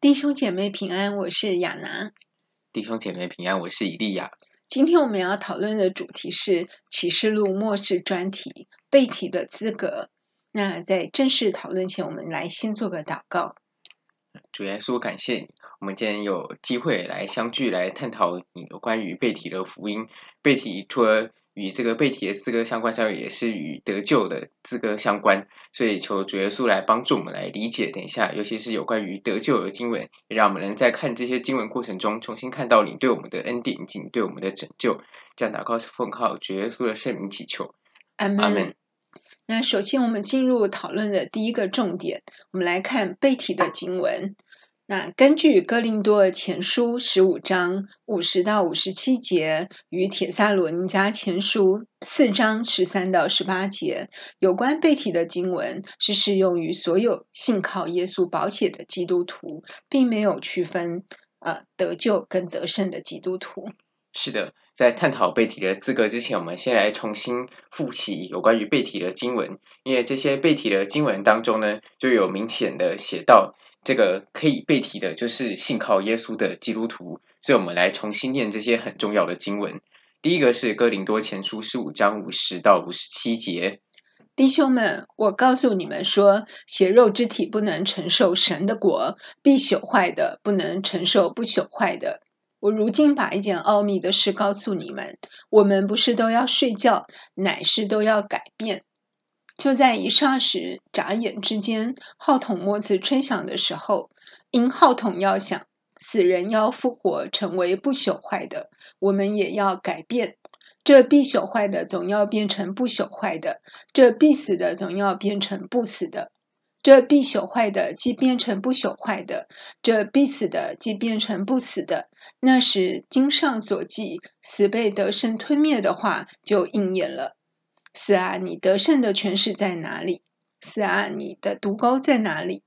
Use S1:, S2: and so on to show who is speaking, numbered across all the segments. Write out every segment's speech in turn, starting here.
S1: 弟兄姐妹平安，我是亚楠。
S2: 弟兄姐妹平安，我是以利亚。
S1: 今天我们要讨论的主题是启示录末世专题背题的资格。那在正式讨论前，我们来先做个祷告。
S2: 主耶稣，感谢你，我们今天有机会来相聚，来探讨你有关于背题的福音。背题除了与这个被提的资格相关，教育也是与得救的资格相关，所以求主耶稣来帮助我们来理解。等一下，尤其是有关于得救的经文，也让我们能在看这些经文过程中，重新看到你对我们的恩典，以及对我们的拯救。这样祷告是奉靠主耶稣的圣名祈求。
S1: 阿门。那首先，我们进入讨论的第一个重点，我们来看被提的经文。那根据哥林多前书十五章五十到五十七节，与帖撒罗尼迦前书四章十三到十八节，有关被提的经文是适用于所有信靠耶稣宝血的基督徒，并没有区分呃得救跟得胜的基督徒。
S2: 是的，在探讨被提的资格之前，我们先来重新复习有关于被提的经文，因为这些被提的经文当中呢，就有明显的写到。这个可以被提的，就是信靠耶稣的基督徒。所以，我们来重新念这些很重要的经文。第一个是哥林多前书十五章五十到五十七节。
S1: 弟兄们，我告诉你们说，血肉之体不能承受神的果，必朽坏的不能承受不朽坏的。我如今把一件奥秘的事告诉你们：我们不是都要睡觉，乃是都要改变。就在一霎时、眨眼之间，号筒末次吹响的时候，因号筒要响，死人要复活，成为不朽坏的，我们也要改变。这必朽坏的总要变成不朽坏的，这必死的总要变成不死的。这必朽坏的既变成不朽坏的，这必死的既变成不死的。那时经上所记死被得胜吞灭的话就应验了。死啊，你得胜的权势在哪里？死啊，你的毒钩在哪里？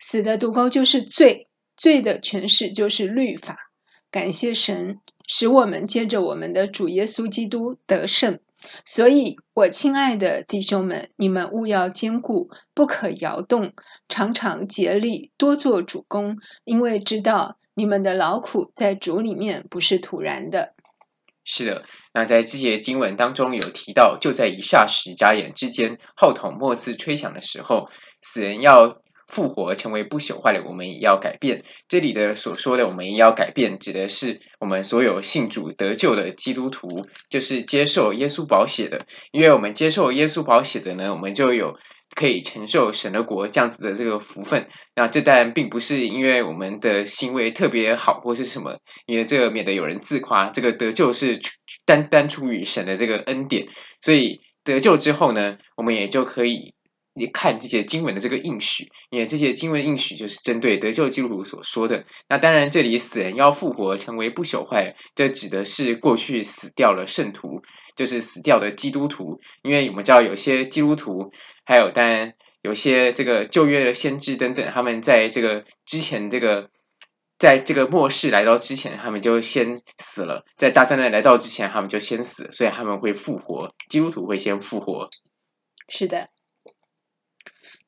S1: 死的毒钩就是罪，罪的权势就是律法。感谢神，使我们借着我们的主耶稣基督得胜。所以，我亲爱的弟兄们，你们务要坚固，不可摇动，常常竭力多做主工，因为知道你们的劳苦在主里面不是徒然的。
S2: 是的，那在这些经文当中有提到，就在一霎时、眨眼之间，号筒末次吹响的时候，死人要复活，成为不朽坏的，我们也要改变。这里的所说的“我们也要改变”，指的是我们所有信主得救的基督徒，就是接受耶稣宝血的。因为我们接受耶稣宝血的呢，我们就有。可以承受神的国这样子的这个福分，那这当然并不是因为我们的行为特别好或是什么，因为这个免得有人自夸，这个得救是单单出于神的这个恩典，所以得救之后呢，我们也就可以你看这些经文的这个应许，因为这些经文应许就是针对得救基督徒所说的。那当然，这里死人要复活，成为不朽坏，这指的是过去死掉了圣徒。就是死掉的基督徒，因为我们知道有些基督徒，还有当然有些这个旧约的先知等等，他们在这个之前这个，在这个末世来到之前，他们就先死了；在大灾难来到之前，他们就先死，所以他们会复活。基督徒会先复活。
S1: 是的。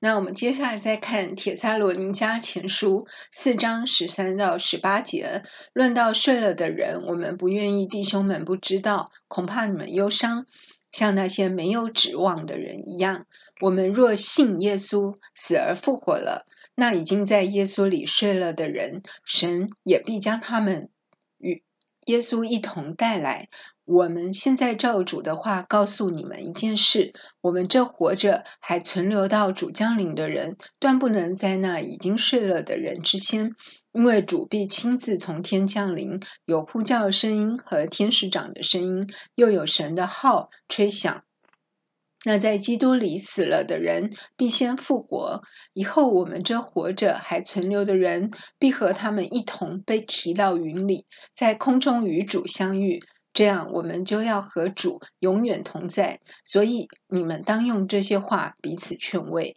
S1: 那我们接下来再看《帖撒罗尼迦前书》四章十三到十八节，论到睡了的人，我们不愿意弟兄们不知道，恐怕你们忧伤，像那些没有指望的人一样。我们若信耶稣死而复活了，那已经在耶稣里睡了的人，神也必将他们与耶稣一同带来。我们现在照主的话告诉你们一件事：我们这活着还存留到主降临的人，断不能在那已经睡了的人之先，因为主必亲自从天降临，有呼叫声音和天使长的声音，又有神的号吹响。那在基督里死了的人必先复活，以后我们这活着还存留的人，必和他们一同被提到云里，在空中与主相遇。这样，我们就要和主永远同在。所以，你们当用这些话彼此劝慰。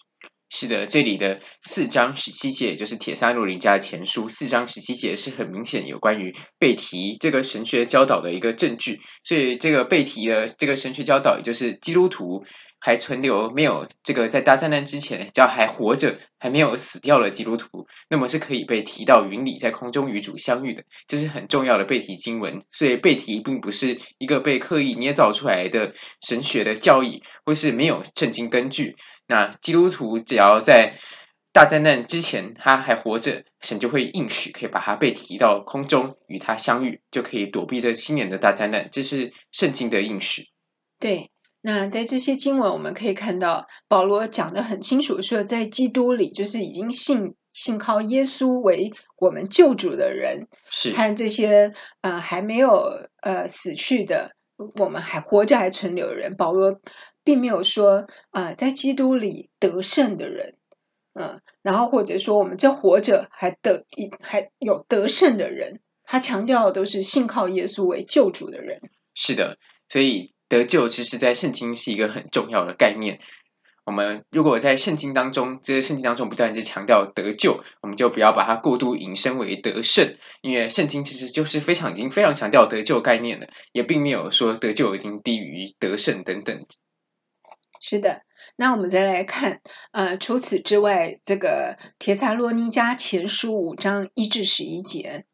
S2: 是的，这里的四章十七节，就是帖撒罗尼迦前书四章十七节，是很明显有关于被提这个神学教导的一个证据。所以，这个被提的这个神学教导，也就是基督徒还存留没有这个在大灾难之前，只要还活着还没有死掉的基督徒，那么是可以被提到云里，在空中与主相遇的。这是很重要的被提经文。所以，被提并不是一个被刻意捏造出来的神学的教义，或是没有圣经根据。那基督徒只要在大灾难之前他还活着，神就会应许可以把他被提到空中与他相遇，就可以躲避这七年的大灾难。这是圣经的应许。
S1: 对，那在这些经文我们可以看到，保罗讲得很清楚，说在基督里就是已经信信靠耶稣为我们救主的人，
S2: 是
S1: 和这些呃还没有呃死去的，我们还活着还存留的人，保罗。并没有说啊、呃，在基督里得胜的人，嗯、呃，然后或者说我们这活着还得一还有得胜的人，他强调的都是信靠耶稣为救主的人。
S2: 是的，所以得救其实，在圣经是一个很重要的概念。我们如果在圣经当中，这个圣经当中不断在强调得救，我们就不要把它过度引申为得胜，因为圣经其实就是非常已经非常强调得救概念了，也并没有说得救已经低于得胜等等。
S1: 是的，那我们再来看，呃，除此之外，这个帖撒罗尼迦前书五章一至十一节，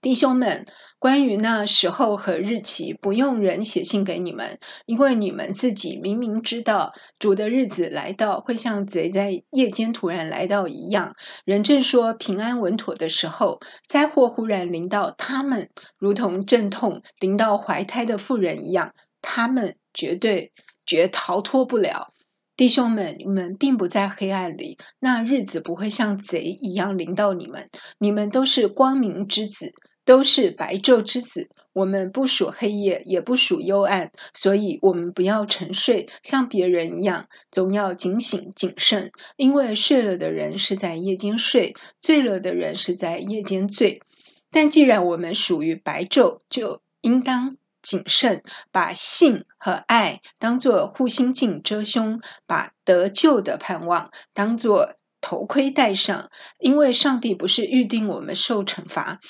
S1: 弟兄们，关于那时候和日期，不用人写信给你们，因为你们自己明明知道，主的日子来到，会像贼在夜间突然来到一样。人正说平安稳妥的时候，灾祸忽然临到他们，如同阵痛临到怀胎的妇人一样，他们绝对。绝逃脱不了，弟兄们，你们并不在黑暗里，那日子不会像贼一样临到你们。你们都是光明之子，都是白昼之子。我们不属黑夜，也不属幽暗，所以我们不要沉睡，像别人一样，总要警醒谨慎。因为睡了的人是在夜间睡，醉了的人是在夜间醉。但既然我们属于白昼，就应当。谨慎，把性和爱当作护心镜遮胸，把得救的盼望当作头盔戴上。因为上帝不是预定我们受惩罚，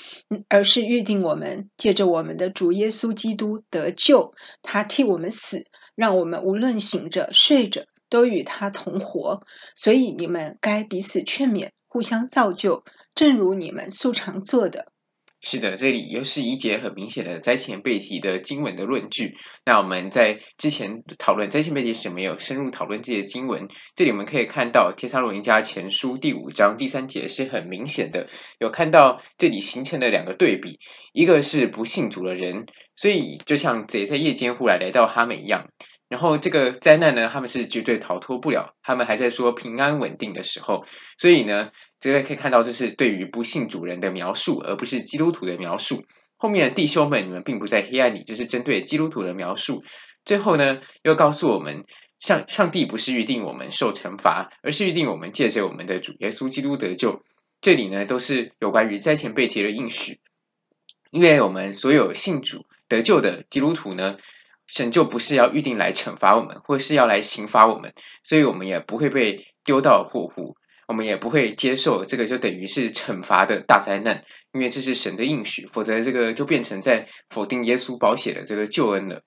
S1: 而是预定我们借着我们的主耶稣基督得救。他替我们死，让我们无论醒着睡着，都与他同活。所以你们该彼此劝勉，互相造就，正如你们素常做的。
S2: 是的，这里又是一节很明显的灾前被提的经文的论据。那我们在之前讨论灾前被提时，没有深入讨论这些经文。这里我们可以看到，帖撒罗尼迦前书第五章第三节是很明显的，有看到这里形成了两个对比，一个是不信主的人，所以就像贼在夜间忽然来到他们一样。然后这个灾难呢，他们是绝对逃脱不了，他们还在说平安稳定的时候，所以呢。这个可以看到，这是对于不信主人的描述，而不是基督徒的描述。后面的弟兄们，你们并不在黑暗里，这是针对基督徒的描述。最后呢，又告诉我们，上上帝不是预定我们受惩罚，而是预定我们借着我们的主耶稣基督得救。这里呢，都是有关于灾前被提的应许。因为我们所有信主得救的基督徒呢，神就不是要预定来惩罚我们，或是要来刑罚我们，所以我们也不会被丢到祸湖。我们也不会接受这个，就等于是惩罚的大灾难，因为这是神的应许，否则这个就变成在否定耶稣保血的这个救恩了。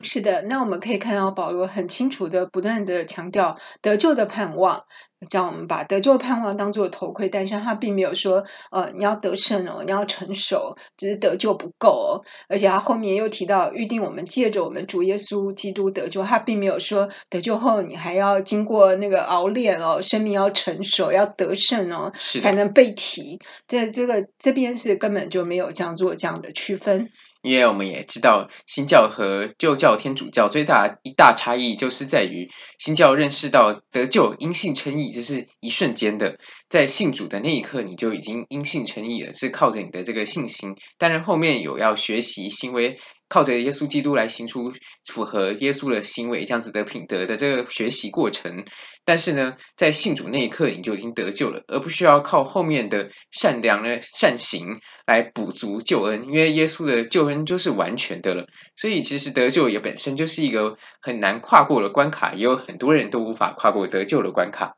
S1: 是的，那我们可以看到保罗很清楚的、不断的强调得救的盼望，叫我们把得救的盼望当做头盔戴上。他并没有说，呃，你要得胜哦，你要成熟，只是得救不够哦。而且他后面又提到预定我们借着我们主耶稣基督得救，他并没有说得救后你还要经过那个熬炼哦，生命要成熟，要得胜哦，才能被提。这这个这边是根本就没有这样做这样的区分。
S2: 因为我们也知道，新教和旧教天主教最大一大差异，就是在于新教认识到得救因信称义，这是一瞬间的，在信主的那一刻，你就已经因信称义了，是靠着你的这个信心。当然后面有要学习行为。靠着耶稣基督来行出符合耶稣的行为，这样子的品德的这个学习过程。但是呢，在信主那一刻，你就已经得救了，而不需要靠后面的善良的善行来补足救恩，因为耶稣的救恩就是完全的了。所以，其实得救也本身就是一个很难跨过的关卡，也有很多人都无法跨过得救的关卡。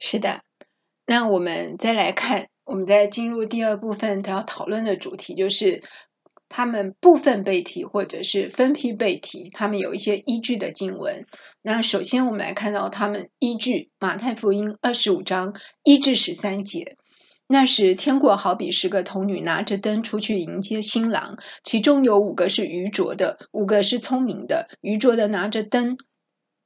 S1: 是的，那我们再来看，我们再进入第二部分，他要讨论的主题就是他们部分背题或者是分批背题，他们有一些依据的经文。那首先我们来看到他们依据马太福音二十五章一至十三节。那时，天国好比十个童女拿着灯出去迎接新郎，其中有五个是愚拙的，五个是聪明的。愚拙的拿着灯，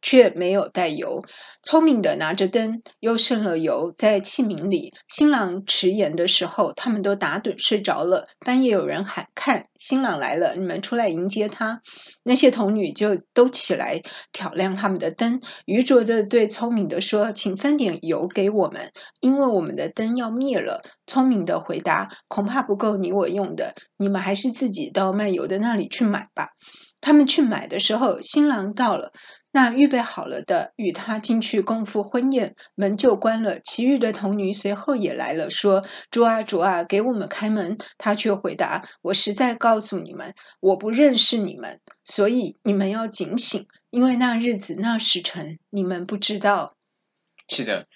S1: 却没有带油；聪明的拿着灯，又剩了油在器皿里。新郎迟延的时候，他们都打盹睡着了。半夜有人喊：“看，新郎来了！你们出来迎接他。”那些童女就都起来挑亮他们的灯。愚拙的对聪明的说：“请分点油给我们，因为我们的灯要灭了。”聪明的回答：“恐怕不够你我用的，你们还是自己到卖油的那里去买吧。”他们去买的时候，新郎到了。那预备好了的与他进去共赴婚宴，门就关了。其余的童女随后也来了，说：“主啊，主啊，给我们开门。”他却回答：“我实在告诉你们，我不认识你们，所以你们要警醒，因为那日子、那时辰，你们不知道。”
S2: 是的，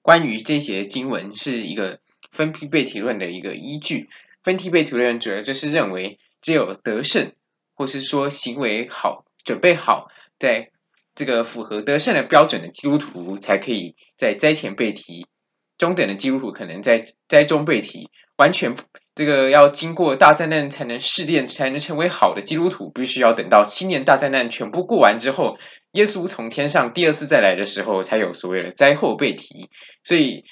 S2: 关于这些经文是一个分批被提论的一个依据。分批被提论主要就是认为，只有得胜，或是说行为好、准备好，在这个符合得胜的标准的基督徒，才可以在灾前被提；中等的基督徒可能在灾中被提。完全这个要经过大灾难才能试炼，才能成为好的基督徒，必须要等到七年大灾难全部过完之后，耶稣从天上第二次再来的时候，才有所谓的灾后被提。所以，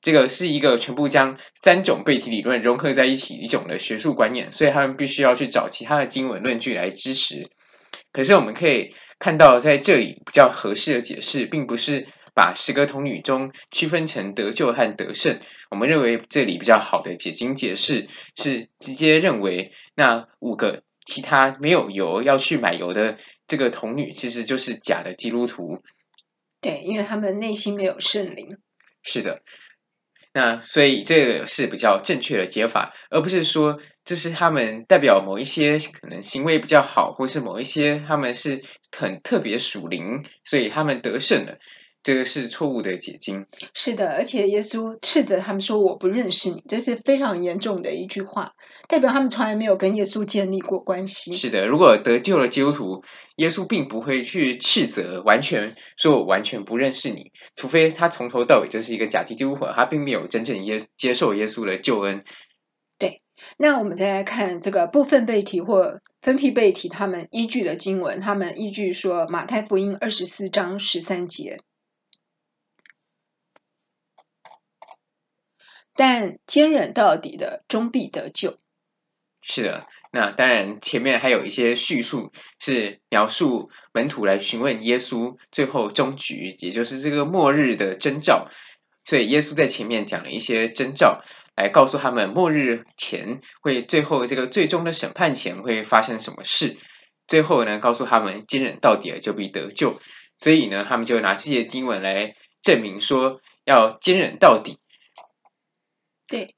S2: 这个是一个全部将三种被提理论融合在一起一种的学术观念，所以他们必须要去找其他的经文论据来支持。可是我们可以。看到在这里比较合适的解释，并不是把十个童女中区分成得救和得胜。我们认为这里比较好的解经解释是直接认为那五个其他没有油要去买油的这个童女，其实就是假的基督徒。
S1: 对，因为他们内心没有圣灵。
S2: 是的。那所以这个是比较正确的解法，而不是说这是他们代表某一些可能行为比较好，或是某一些他们是很特别属灵，所以他们得胜了。这个是错误的解经。
S1: 是的，而且耶稣斥责他们说：“我不认识你。”这是非常严重的一句话，代表他们从来没有跟耶稣建立过关系。
S2: 是的，如果得救了基督徒，耶稣并不会去斥责，完全说我完全不认识你，除非他从头到尾就是一个假基督徒，他并没有真正耶接受耶稣的救恩。
S1: 那我们再来看这个部分背题或分批背题，他们依据的经文，他们依据说马太福音二十四章十三节。但坚忍到底的，终必得救。
S2: 是的，那当然前面还有一些叙述是描述门徒来询问耶稣最后终局，也就是这个末日的征兆。所以耶稣在前面讲了一些征兆，来告诉他们末日前会最后这个最终的审判前会发生什么事。最后呢，告诉他们坚忍到底了，就必得救。所以呢，他们就拿这些经文来证明说要坚忍到底。
S1: 对，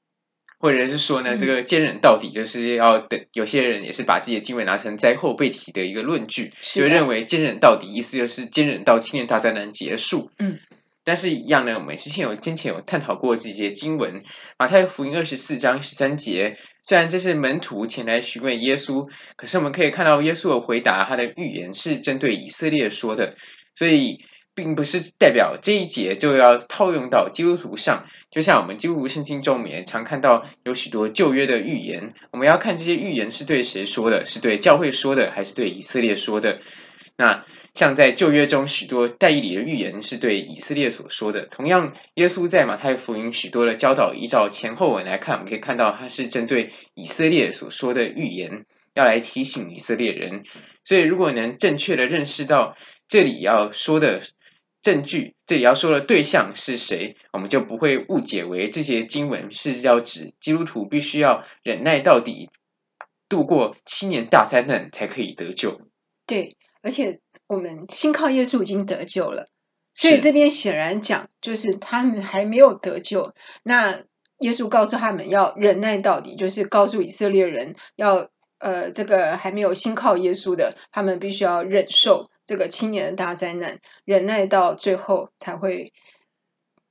S2: 或者是说呢，这个坚忍到底就是要等。有些人也是把自己的经文拿成灾后被提的一个论据，就认为坚忍到底意思就是坚忍到七年大灾难结束。
S1: 嗯，
S2: 但是一样呢，我们之前有之前有探讨过这些经文，马太福音二十四章十三节，虽然这是门徒前来询问耶稣，可是我们可以看到耶稣的回答，他的预言是针对以色列说的，所以。并不是代表这一节就要套用到基督徒上，就像我们基督徒圣经中，也常看到有许多旧约的预言，我们要看这些预言是对谁说的，是对教会说的，还是对以色列说的？那像在旧约中，许多但以理的预言是对以色列所说的。同样，耶稣在马太福音许多的教导，依照前后文来看，我们可以看到他是针对以色列所说的预言，要来提醒以色列人。所以，如果能正确的认识到这里要说的。证据，这里要说的对象是谁，我们就不会误解为这些经文是要指基督徒必须要忍耐到底，度过七年大灾难才可以得救。
S1: 对，而且我们信靠耶稣已经得救了，所以这边显然讲就是他们还没有得救。那耶稣告诉他们要忍耐到底，就是告诉以色列人要呃，这个还没有信靠耶稣的，他们必须要忍受。这个七年的大灾难，忍耐到最后才会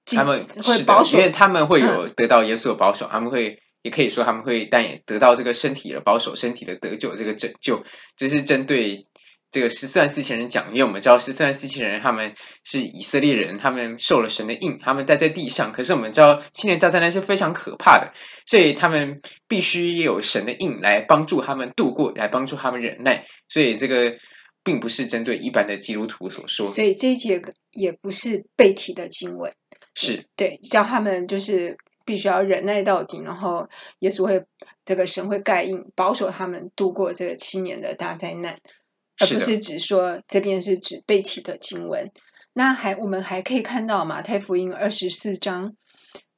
S2: 他们
S1: 会保守，
S2: 因为他们会有得到耶稣的保守，嗯、他们会也可以说他们会但也得到这个身体的保守，身体的得救，这个拯救，这是针对。这个十四万四千人讲，因为我们知道十四万四千人他们是以色列人，他们受了神的印，他们待在地上。可是我们知道七年大灾难是非常可怕的，所以他们必须有神的印来帮助他们度过，来帮助他们忍耐。所以这个并不是针对一般的基督徒所说。
S1: 所以这一节也不是被提的经文，
S2: 是
S1: 对，叫他们就是必须要忍耐到底，然后耶稣会这个神会盖印保守他们度过这个七年的大灾难。而不是只说这边是指被提的经文，那还我们还可以看到马太福音二十四章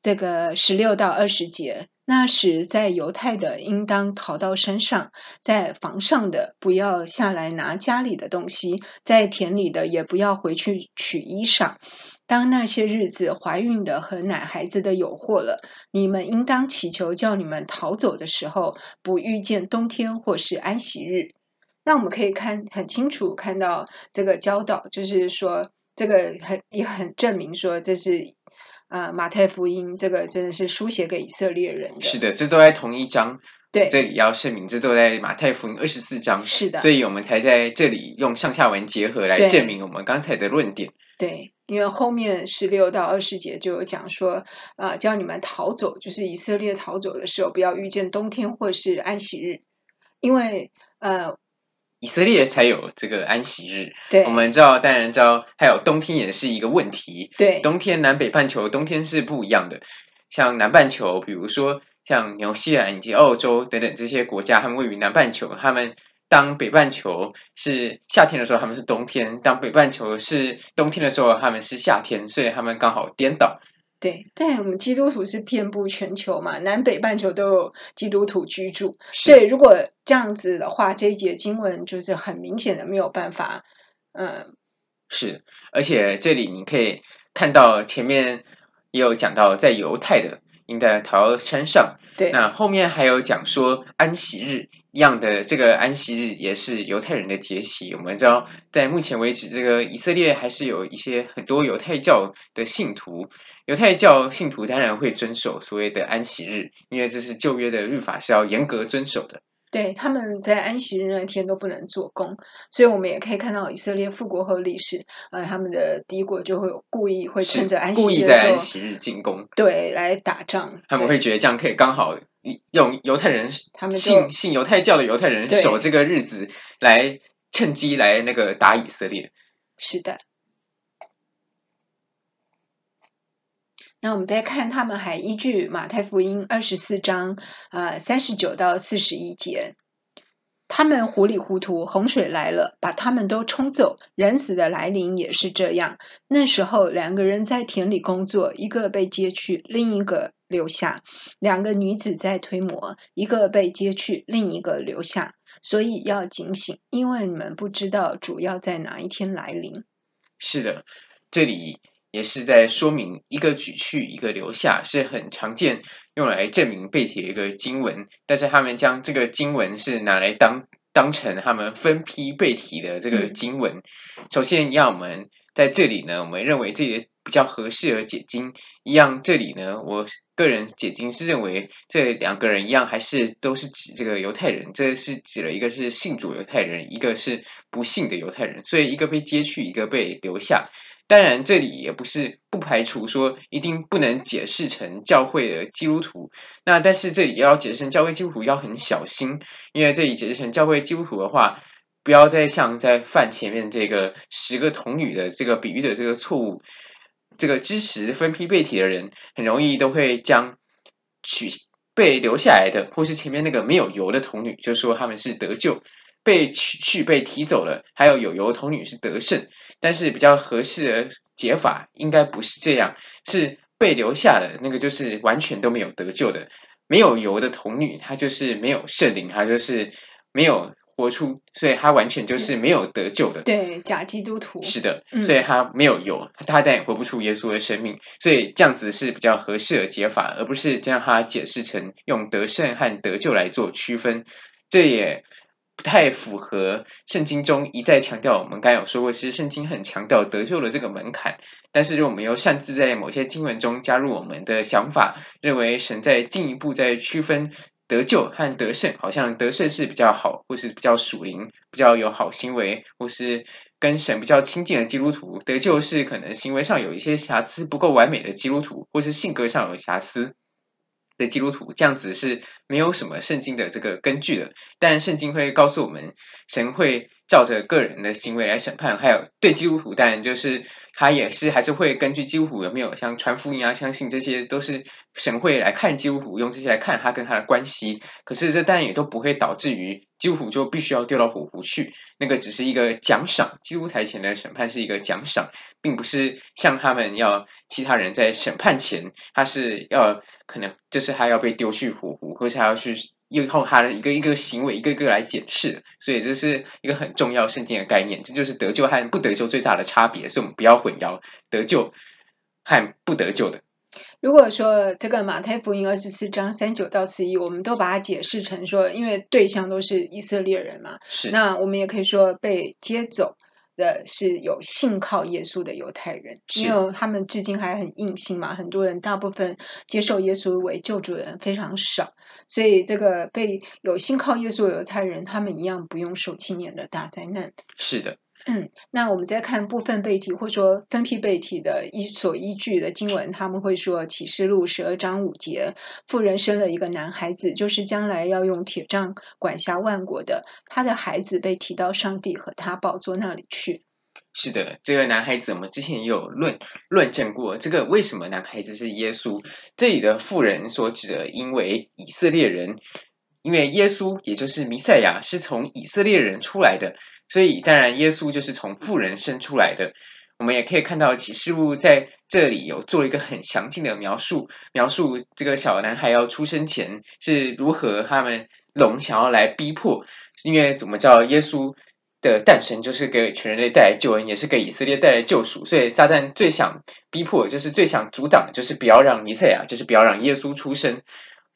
S1: 这个十六到二十节，那时在犹太的应当逃到山上，在房上的不要下来拿家里的东西，在田里的也不要回去取衣裳。当那些日子怀孕的和奶孩子的有祸了，你们应当祈求叫你们逃走的时候，不遇见冬天或是安息日。那我们可以看很清楚看到这个教导，就是说这个很也很证明说这是呃马太福音这个真的是书写给以色列人的。
S2: 是的，这都在同一章。
S1: 对，
S2: 这里要声明，这都在马太福音二十四章。
S1: 是的，
S2: 所以我们才在这里用上下文结合来证明我们刚才的论
S1: 点。对，因为后面十六到二十节就有讲说，啊、呃，叫你们逃走，就是以色列逃走的时候，不要遇见冬天或是安息日，因为呃。
S2: 以色列才有这个安息日，
S1: 对，
S2: 我们知道，当然知道，还有冬天也是一个问题。
S1: 对，
S2: 冬天南北半球冬天是不一样的。像南半球，比如说像纽西兰以及澳洲等等这些国家，他们位于南半球，他们当北半球是夏天的时候，他们是冬天；当北半球是冬天的时候，他们是夏天，所以他们刚好颠倒。
S1: 对，但我们基督徒是遍布全球嘛，南北半球都有基督徒居住，所以如果这样子的话，这一节经文就是很明显的没有办法，嗯，
S2: 是，而且这里你可以看到前面也有讲到，在犹太的应该逃到山上，
S1: 对，
S2: 那后面还有讲说安息日一样的，这个安息日也是犹太人的节期。我们知道，在目前为止，这个以色列还是有一些很多犹太教的信徒。犹太教信徒当然会遵守所谓的安息日，因为这是旧约的律法，是要严格遵守的。
S1: 对，他们在安息日那天都不能做工，所以我们也可以看到以色列复国后历史，呃，他们的敌国就会有故意会趁着安息日，
S2: 故意在安息日进攻，
S1: 对，来打仗。
S2: 他们会觉得这样可以刚好用犹太人他们信信犹太教的犹太人守这个日子，来趁机来那个打以色列。
S1: 是的。那我们再看，他们还依据马太福音二十四章，呃，三十九到四十一节，他们糊里糊涂，洪水来了，把他们都冲走。人子的来临也是这样。那时候，两个人在田里工作，一个被接去，另一个留下；两个女子在推磨，一个被接去，另一个留下。所以要警醒，因为你们不知道主要在哪一天来临。
S2: 是的，这里。也是在说明一个举去，一个留下，是很常见用来证明被提的一个经文。但是他们将这个经文是拿来当当成他们分批被提的这个经文。首先，让我们在这里呢，我们认为这个比较合适而解经。一样，这里呢，我个人解经是认为这两个人一样，还是都是指这个犹太人。这是指了一个是信主犹太人，一个是不信的犹太人。所以，一个被接去，一个被留下。当然，这里也不是不排除说一定不能解释成教会的基督徒。那但是这里要解释成教会基督徒要很小心，因为这里解释成教会基督徒的话，不要再像在犯前面这个十个童女的这个比喻的这个错误。这个支持分批被提的人，很容易都会将取被留下来的，或是前面那个没有油的童女，就说他们是得救。被取去被提走了，还有有油童女是得胜，但是比较合适的解法应该不是这样，是被留下的那个就是完全都没有得救的，没有油的童女，她就是没有圣灵，她就是没有活出，所以她完全就是没有得救的。
S1: 对，假基督徒。
S2: 是的，所以她没有油，她但也活不出耶稣的生命，所以这样子是比较合适的解法，而不是将它解释成用得胜和得救来做区分，这也。不太符合圣经中一再强调。我们刚有说过，其实圣经很强调得救的这个门槛。但是，我们又擅自在某些经文中加入我们的想法，认为神在进一步在区分得救和得胜，好像得胜是比较好，或是比较属灵、比较有好行为，或是跟神比较亲近的基督徒；得救是可能行为上有一些瑕疵、不够完美的基督徒，或是性格上有瑕疵。的基督徒这样子是没有什么圣经的这个根据的，但圣经会告诉我们，神会照着个人的行为来审判，还有对基督徒，当然就是他也是还是会根据基督徒有没有像传福音啊、相信这些都是神会来看基督徒，用这些来看他跟他的关系。可是这当然也都不会导致于基督徒就必须要丢到火湖去，那个只是一个奖赏。基督台前的审判是一个奖赏，并不是像他们要其他人在审判前，他是要可能就是他要被丢去火湖，或是他要去。以后他的一个一个行为一个一个来检视，所以这是一个很重要圣经的概念，这就是得救和不得救最大的差别，所以我们不要混淆得救和不得救的。
S1: 如果说这个马太福音二十四章三九到四一，我们都把它解释成说，因为对象都是以色列人嘛，
S2: 是，
S1: 那我们也可以说被接走。的是有信靠耶稣的犹太人，因为他们至今还很硬性嘛，很多人大部分接受耶稣为救主的人非常少，所以这个被有信靠耶稣的犹太人，他们一样不用受七年的大灾难。
S2: 是的。
S1: 嗯，那我们再看部分被提或者说分批被提的依所依据的经文，他们会说启示录十二章五节，妇人生了一个男孩子，就是将来要用铁杖管辖万国的，他的孩子被提到上帝和他宝座那里去。
S2: 是的，这个男孩子我们之前也有论论证过，这个为什么男孩子是耶稣？这里的妇人所指的，因为以色列人，因为耶稣也就是弥赛亚是从以色列人出来的。所以，当然，耶稣就是从富人生出来的。我们也可以看到启示录在这里有做了一个很详尽的描述，描述这个小男孩要出生前是如何他们龙想要来逼迫。因为我们知道耶稣的诞生就是给全人类带来救恩，也是给以色列带来救赎。所以，撒旦最想逼迫，就是最想阻挡，就是不要让弥赛亚，就是不要让耶稣出生。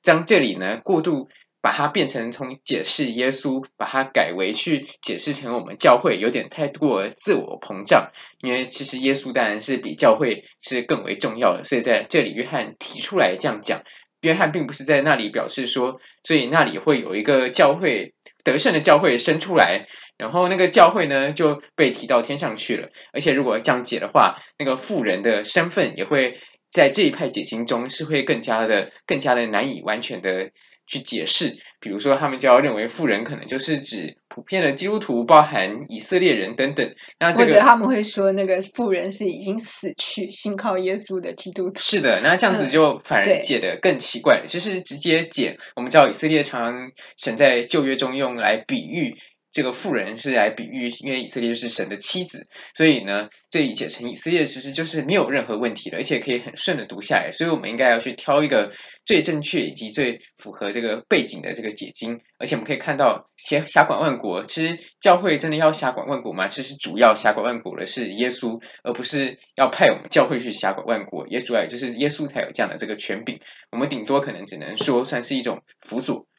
S2: 将这里呢过度。把它变成从解释耶稣，把它改为去解释成我们教会，有点太过自我膨胀。因为其实耶稣当然是比教会是更为重要的，所以在这里约翰提出来这样讲。约翰并不是在那里表示说，所以那里会有一个教会得胜的教会生出来，然后那个教会呢就被提到天上去了。而且如果这样解的话，那个富人的身份也会在这一派解经中是会更加的、更加的难以完全的。去解释，比如说他们就要认为富人可能就是指普遍的基督徒，包含以色列人等等。那这个、
S1: 或者他们会说，那个富人是已经死去、信靠耶稣的基督徒。
S2: 是的，那这样子就反而解得更奇怪了。其实、嗯、直接解，我们知道以色列常常神在旧约中用来比喻。这个妇人是来比喻，因为以色列是神的妻子，所以呢，这一解成以色列其实就是没有任何问题的，而且可以很顺的读下来。所以我们应该要去挑一个最正确以及最符合这个背景的这个解经。而且我们可以看到，辖辖管万国，其实教会真的要辖管万国吗？其实主要辖管万国的是耶稣，而不是要派我们教会去辖管万国。也主要就是耶稣才有这样的这个权柄，我们顶多可能只能说算是一种辅佐。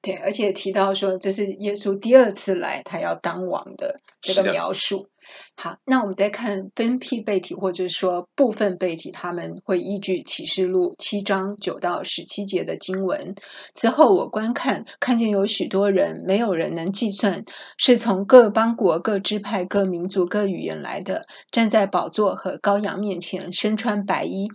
S1: 对，而且提到说这是耶稣第二次来，他要当王的这个描述。好，那我们再看分批背题，或者说部分背题，他们会依据启示录七章九到十七节的经文。之后我观看，看见有许多人，没有人能计算，是从各邦国、各支派、各民族、各语言来的，站在宝座和羔羊面前，身穿白衣。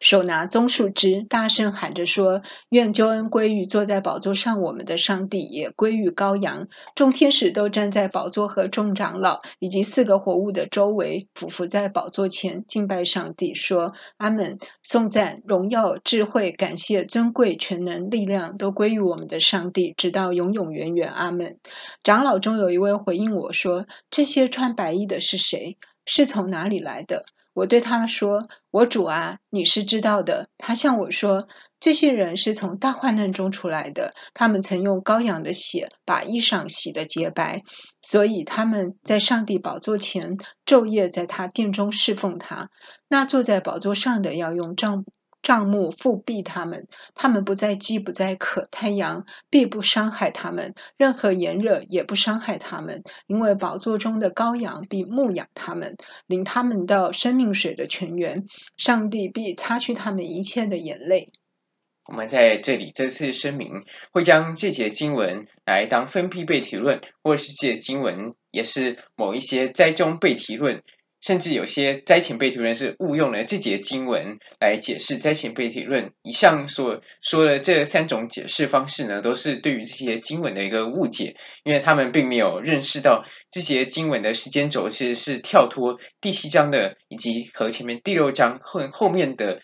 S1: 手拿棕树枝，大声喊着说：“愿救恩归于坐在宝座上我们的上帝，也归于羔羊。众天使都站在宝座和众长老以及四个活物的周围，俯伏在宝座前敬拜上帝，说：阿门！颂赞、荣耀、智慧、感谢、尊贵、全能、力量，都归于我们的上帝，直到永永远远。阿门！长老中有一位回应我说：这些穿白衣的是谁？是从哪里来的？”我对他说：“我主啊，你是知道的。”他向我说：“这些人是从大患难中出来的，他们曾用羔羊的血把衣裳洗得洁白，所以他们在上帝宝座前昼夜在他殿中侍奉他。那坐在宝座上的要用帐帐幕覆庇他们，他们不再饥不再渴，太阳必不伤害他们，任何炎热也不伤害他们，因为宝座中的羔羊必牧养他们，领他们到生命水的泉源，上帝必擦去他们一切的眼泪。
S2: 我们在这里再次声明，会将这节经文来当分批被提论，或是这节经文也是某一些灾中被提论。甚至有些灾前被提论是误用了这节经文来解释灾前被提论。以上所说的这三种解释方式呢，都是对于这些经文的一个误解，因为他们并没有认识到这些经文的时间轴其实是跳脱第七章的，以及和前面第六章后后面的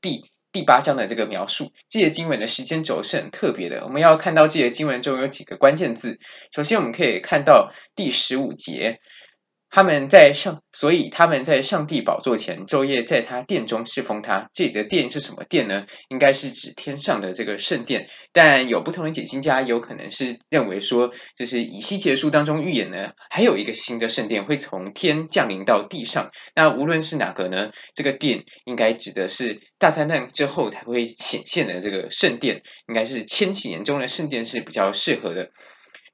S2: 第第八章的这个描述。这些经文的时间轴是很特别的。我们要看到这些经文中有几个关键字。首先，我们可以看到第十五节。他们在上，所以他们在上帝宝座前昼夜在他殿中侍奉他。这里的殿是什么殿呢？应该是指天上的这个圣殿。但有不同的解经家有可能是认为说，就是以西结书当中预言呢，还有一个新的圣殿会从天降临到地上。那无论是哪个呢，这个殿应该指的是大灾难之后才会显现的这个圣殿，应该是千禧年中的圣殿是比较适合的。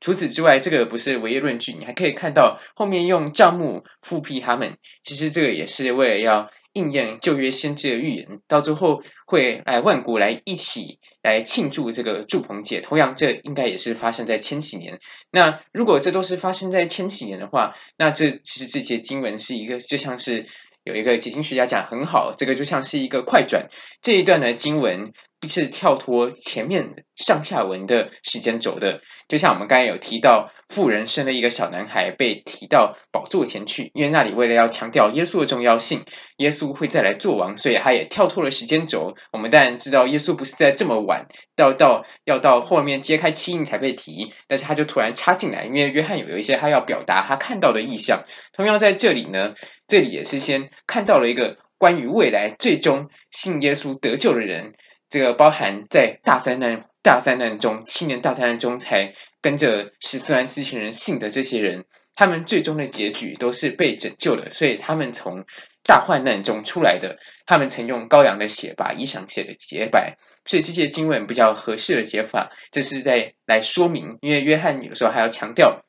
S2: 除此之外，这个不是唯一论据，你还可以看到后面用帐幕覆庇他们，其实这个也是为了要应验旧约先知的预言，到最后会来万国来一起来庆祝这个祝棚节。同样，这应该也是发生在千禧年。那如果这都是发生在千禧年的话，那这其实这些经文是一个就像是有一个解经学家讲很好，这个就像是一个快转，这一段的经文。是跳脱前面上下文的时间轴的，就像我们刚才有提到，妇人生了一个小男孩，被提到宝座前去，因为那里为了要强调耶稣的重要性，耶稣会再来做王，所以他也跳脱了时间轴。我们当然知道，耶稣不是在这么晚到到要到后面揭开七印才被提，但是他就突然插进来，因为约翰有一些他要表达他看到的意象。同样在这里呢，这里也是先看到了一个关于未来最终信耶稣得救的人。这个包含在大灾难、大灾难中，七年大灾难中才跟着十四万四千人信的这些人，他们最终的结局都是被拯救的，所以他们从大患难中出来的，他们曾用羔羊的血把衣裳洗得洁白，所以这些经文比较合适的解法，这是在来说明，因为约翰有时候还要强调。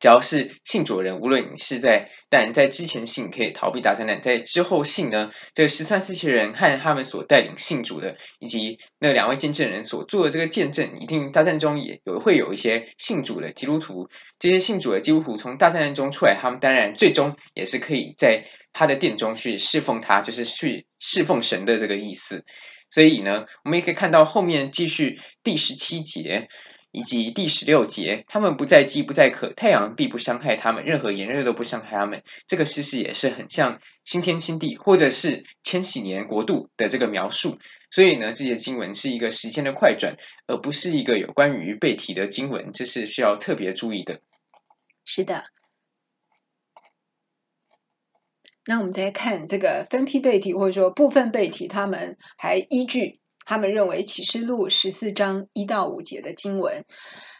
S2: 只要是信主的人，无论你是在，但在之前信可以逃避大灾难，在之后信呢，这十三四千人和他们所带领信主的，以及那两位见证人所做的这个见证，一定大战中也有会有一些信主的基督徒。这些信主的基督徒从大灾难中出来，他们当然最终也是可以在他的殿中去侍奉他，就是去侍奉神的这个意思。所以呢，我们也可以看到后面继续第十七节。以及第十六节，他们不再饥不再渴，太阳必不伤害他们，任何炎热都不伤害他们。这个事实也是很像新天新地，或者是千禧年国度的这个描述。所以呢，这些经文是一个时间的快转，而不是一个有关于被提的经文，这是需要特别注意的。
S1: 是的。那我们再看这个分批背题，或者说部分背题，他们还依据。他们认为启示录十四章一到五节的经文，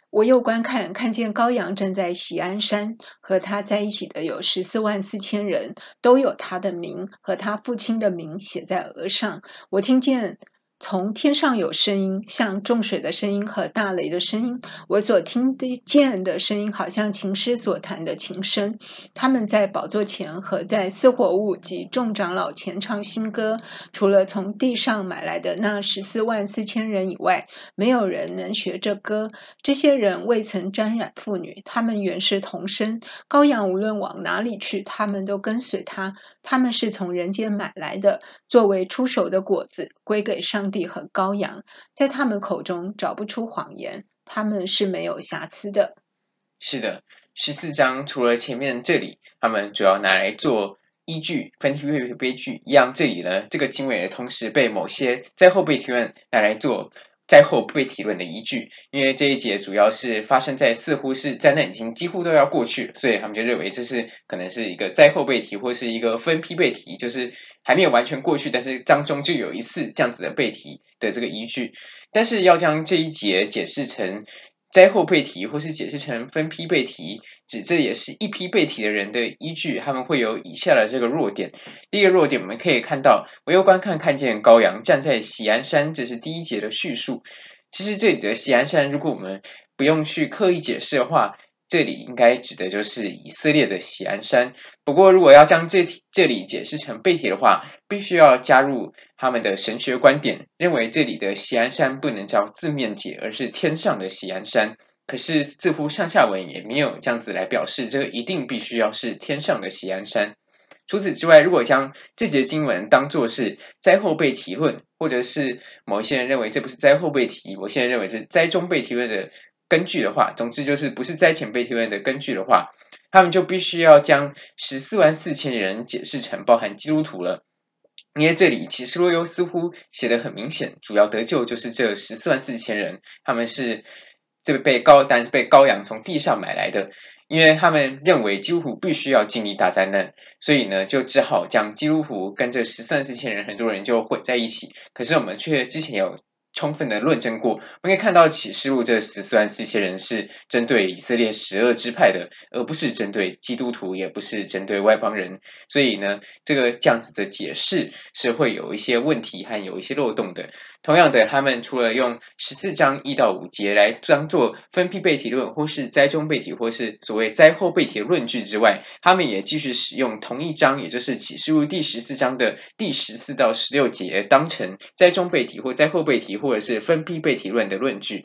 S1: 我又观看，看见羔羊正在喜安山，和他在一起的有十四万四千人，都有他的名和他父亲的名写在额上。我听见。从天上有声音，像众水的声音和大雷的声音。我所听得见的声音，好像琴师所弹的琴声。他们在宝座前和在四活物及众长老前唱新歌。除了从地上买来的那十四万四千人以外，没有人能学这歌。这些人未曾沾染妇女，他们原是童身。羔羊无论往哪里去，他们都跟随他。他们是从人间买来的，作为出手的果子，归给上地和羔羊，在他们口中找不出谎言，他们是没有瑕疵的。
S2: 是的，十四章除了前面这里，他们主要拿来做依据，分析悲悲剧一样，这里呢，这个经文也同时被某些在后被提问拿来做。灾后被提论的依据，因为这一节主要是发生在似乎是灾难已经几乎都要过去，所以他们就认为这是可能是一个灾后被提，或是一个分批被提，就是还没有完全过去，但是当中就有一次这样子的被提的这个依据。但是要将这一节解释成灾后背题，或是解释成分批背题，指这也是一批背题的人的依据。他们会有以下的这个弱点。第一个弱点，我们可以看到，惟有观看看见高阳站在喜安山，这是第一节的叙述。其实这里的喜安山，如果我们不用去刻意解释的话，这里应该指的就是以色列的锡安山。不过，如果要将这这里解释成被提的话，必须要加入他们的神学观点，认为这里的锡安山不能叫字面解，而是天上的锡安山。可是，似乎上下文也没有这样子来表示，这一定必须要是天上的锡安山。除此之外，如果将这节经文当作是灾后被提论，或者是某一些人认为这不是灾后被提，我现在认为是灾中被提论的根据的话，总之就是不是灾前被提论的根据的话，他们就必须要将十四万四千人解释成包含基督徒了。因为这里启示录又似乎写的很明显，主要得救就是这十四万四千人，他们是。这个被高，但是被羔羊从地上买来的，因为他们认为基督徒必须要经历大灾难，所以呢，就只好将基督徒跟这十四万四千人很多人就混在一起。可是我们却之前有。充分的论证过，我们可以看到启示录这十四万四千人是针对以色列十二支派的，而不是针对基督徒，也不是针对外邦人。所以呢，这个这样子的解释是会有一些问题和有一些漏洞的。同样的，他们除了用十四章一到五节来当做分批背题论，或是灾中背题，或是所谓灾后背题的论据之外，他们也继续使用同一章，也就是启示录第十四章的第十四到十六节，当成灾中背题或灾后背题。或者是分批背题论的论
S1: 据。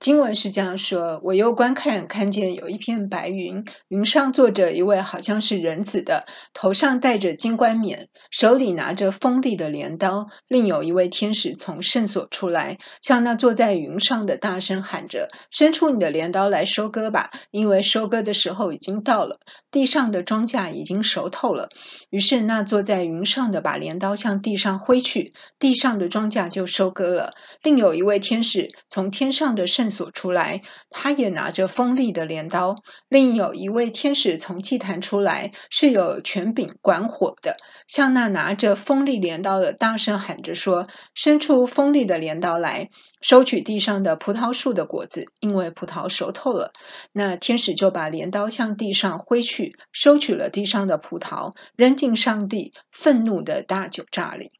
S1: 经文是这样说：我又观看，看见有一片白云，云上坐着一位好像是人子的，头上戴着金冠冕，手里拿着锋利的镰刀。另有一位天使从圣所出来，向那坐在云上的大声喊着：“伸出你的镰刀来收割吧，因为收割的时候已经到了，地上的庄稼已经熟透了。”于是那坐在云上的把镰刀向地上挥去，地上的庄稼就收割了。另有一位天使从天上的圣所出来，他也拿着锋利的镰刀。另有一位天使从祭坛出来，是有权柄管火的，向那拿着锋利镰刀的大声喊着说：“伸出锋利的镰刀来，收取地上的葡萄树的果子，因为葡萄熟透了。”那天使就把镰刀向地上挥去，收取了地上的葡萄，扔进上帝愤怒的大酒榨里，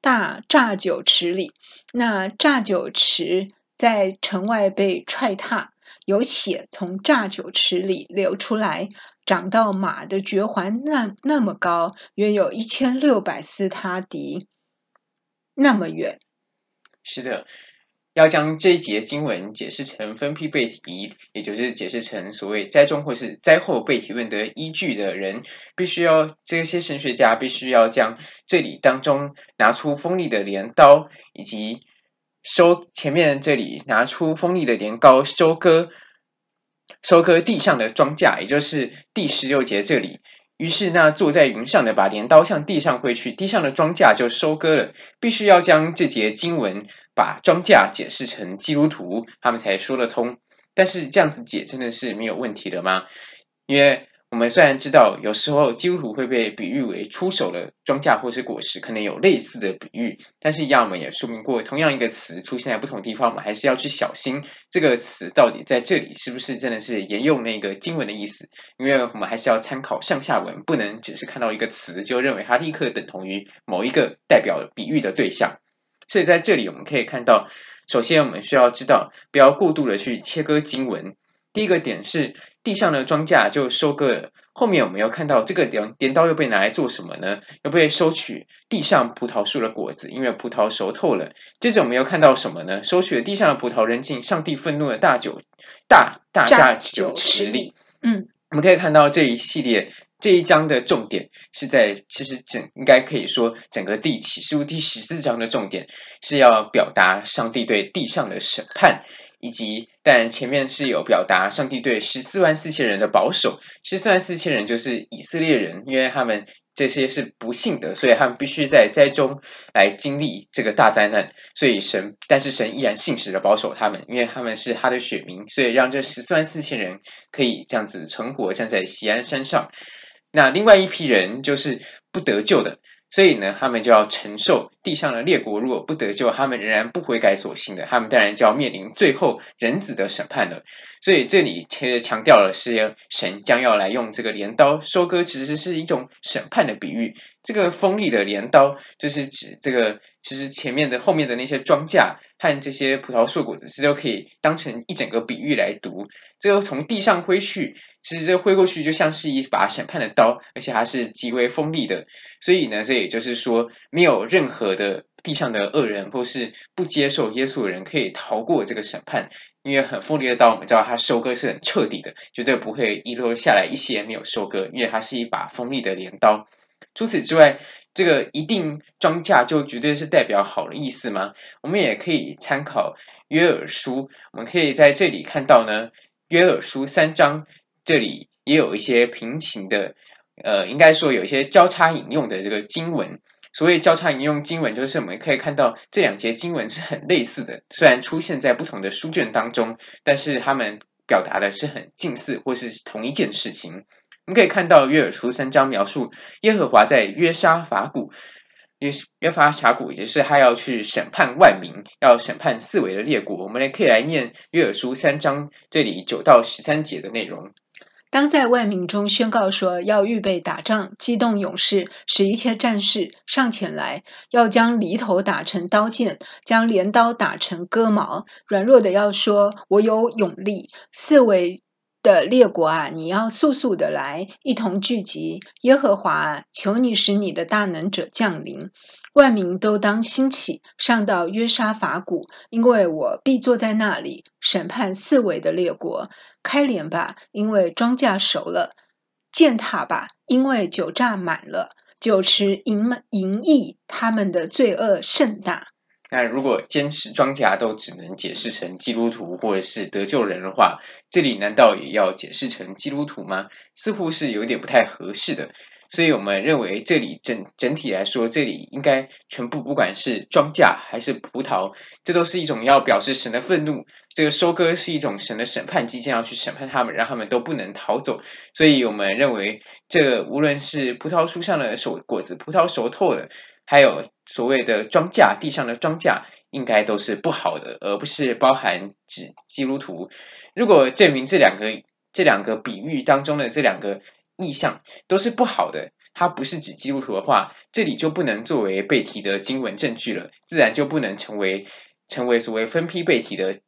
S1: 大榨酒池里。那榨酒池。在城外被踹踏，有血从榨酒池里流出来，长到马的嚼环那那么高，约有一千六百斯他迪那么远。
S2: 是的，要将这一节经文解释成分批背题，也就是解释成所谓灾中或是灾后被提问的依据的人，必须要这些神学家必须要将这里当中拿出锋利的镰刀以及。收前面这里拿出锋利的镰刀收割，收割地上的庄稼，也就是第十六节这里。于是那坐在云上的把镰刀向地上挥去，地上的庄稼就收割了。必须要将这节经文把庄稼解释成基督徒，他们才说得通。但是这样子解真的是没有问题的吗？因为。我们虽然知道有时候基督徒会被比喻为出手的庄稼或是果实，可能有类似的比喻，但是一样我们也说明过，同样一个词出现在不同地方，我们还是要去小心这个词到底在这里是不是真的是沿用那个经文的意思，因为我们还是要参考上下文，不能只是看到一个词就认为它立刻等同于某一个代表比喻的对象。所以在这里我们可以看到，首先我们需要知道不要过度的去切割经文。第一个点是。地上的庄稼就收割了。后面我们要看到这个镰镰刀又被拿来做什么呢？又被收取地上葡萄树的果子，因为葡萄熟透了。接着我们要看到什么呢？收取了地上的葡萄，扔进上帝愤怒的大酒大大榨酒池里。嗯，我们可以看到这一系列这一章的重点是在，其实整应该可以说整个第启示录第十四章的重点是要表达上帝对地上的审判。以及，但前面是有表达上帝对十四万四千人的保守，十四万四千人就是以色列人，因为他们这些是不幸的，所以他们必须在灾中来经历这个大灾难。所以神，但是神依然信实的保守他们，因为他们是他的选民，所以让这十四万四千人可以这样子存活站在锡安山上。那另外一批人就是不得救的。所以呢，他们就要承受地上的列国如果不得救，他们仍然不悔改所行的，他们当然就要面临最后人子的审判了。所以这里其实强调了是神将要来用这个镰刀收割，其实是一种审判的比喻。这个锋利的镰刀就是指这个，其实前面的后面的那些庄稼和这些葡萄树果子，其实都可以当成一整个比喻来读。这个从地上挥去，其实这挥过去就像是一把审判的刀，而且它是极为锋利的。所以呢，这也就是说，没有任何的地上的恶人或是不接受耶稣的人可以逃过这个审判。因为很锋利的刀，我们知道它收割是很彻底的，绝对不会遗留下来一些没有收割，因为它是一把锋利的镰刀。除此之外，这个一定庄稼就绝对是代表好的意思吗？我们也可以参考约尔书，我们可以在这里看到呢，约尔书三章这里也有一些平行的，呃，应该说有一些交叉引用的这个经文。所谓交叉引用经文，就是我们可以看到这两节经文是很类似的，虽然出现在不同的书卷当中，但是他们表达的是很近似或是同一件事情。我们可以看到约尔书三章描述耶和华在约沙法谷，约约法峡谷，也就是他要去审判万民，要审判四围的列国。我们也可以来念约尔书三章这里九到十三节的内容。
S1: 当在万民中宣告说，要预备打仗，激动勇士，使一切战士上前来，要将犁头打成刀剑，将镰刀打成戈矛。软弱的要说：“我有勇力。”四围的列国啊，你要速速的来，一同聚集。耶和华啊，求你使你的大能者降临。万民都当兴起，上到约沙法谷，因为我必坐在那里审判四围的列国。开镰吧，因为庄稼熟了；践踏吧，因为酒榨满了。酒池盈盈溢，他们的罪恶甚大。
S2: 那如果坚持庄稼都只能解释成基督徒或者是得救人的话，这里难道也要解释成基督徒吗？似乎是有点不太合适的。所以我们认为，这里整整体来说，这里应该全部，不管是庄稼还是葡萄，这都是一种要表示神的愤怒。这个收割是一种神的审判，即将要去审判他们，让他们都不能逃走。所以我们认为，这无论是葡萄树上的熟果子，葡萄熟透了，还有所谓的庄稼地上的庄稼，应该都是不好的，而不是包含指基督徒。如果证明这两个这两个比喻当中的这两个。意象都是不好的，它不是指基督徒的话，这里就不能作为被提的经文证据了，自然就不能成为成为所谓分批被提的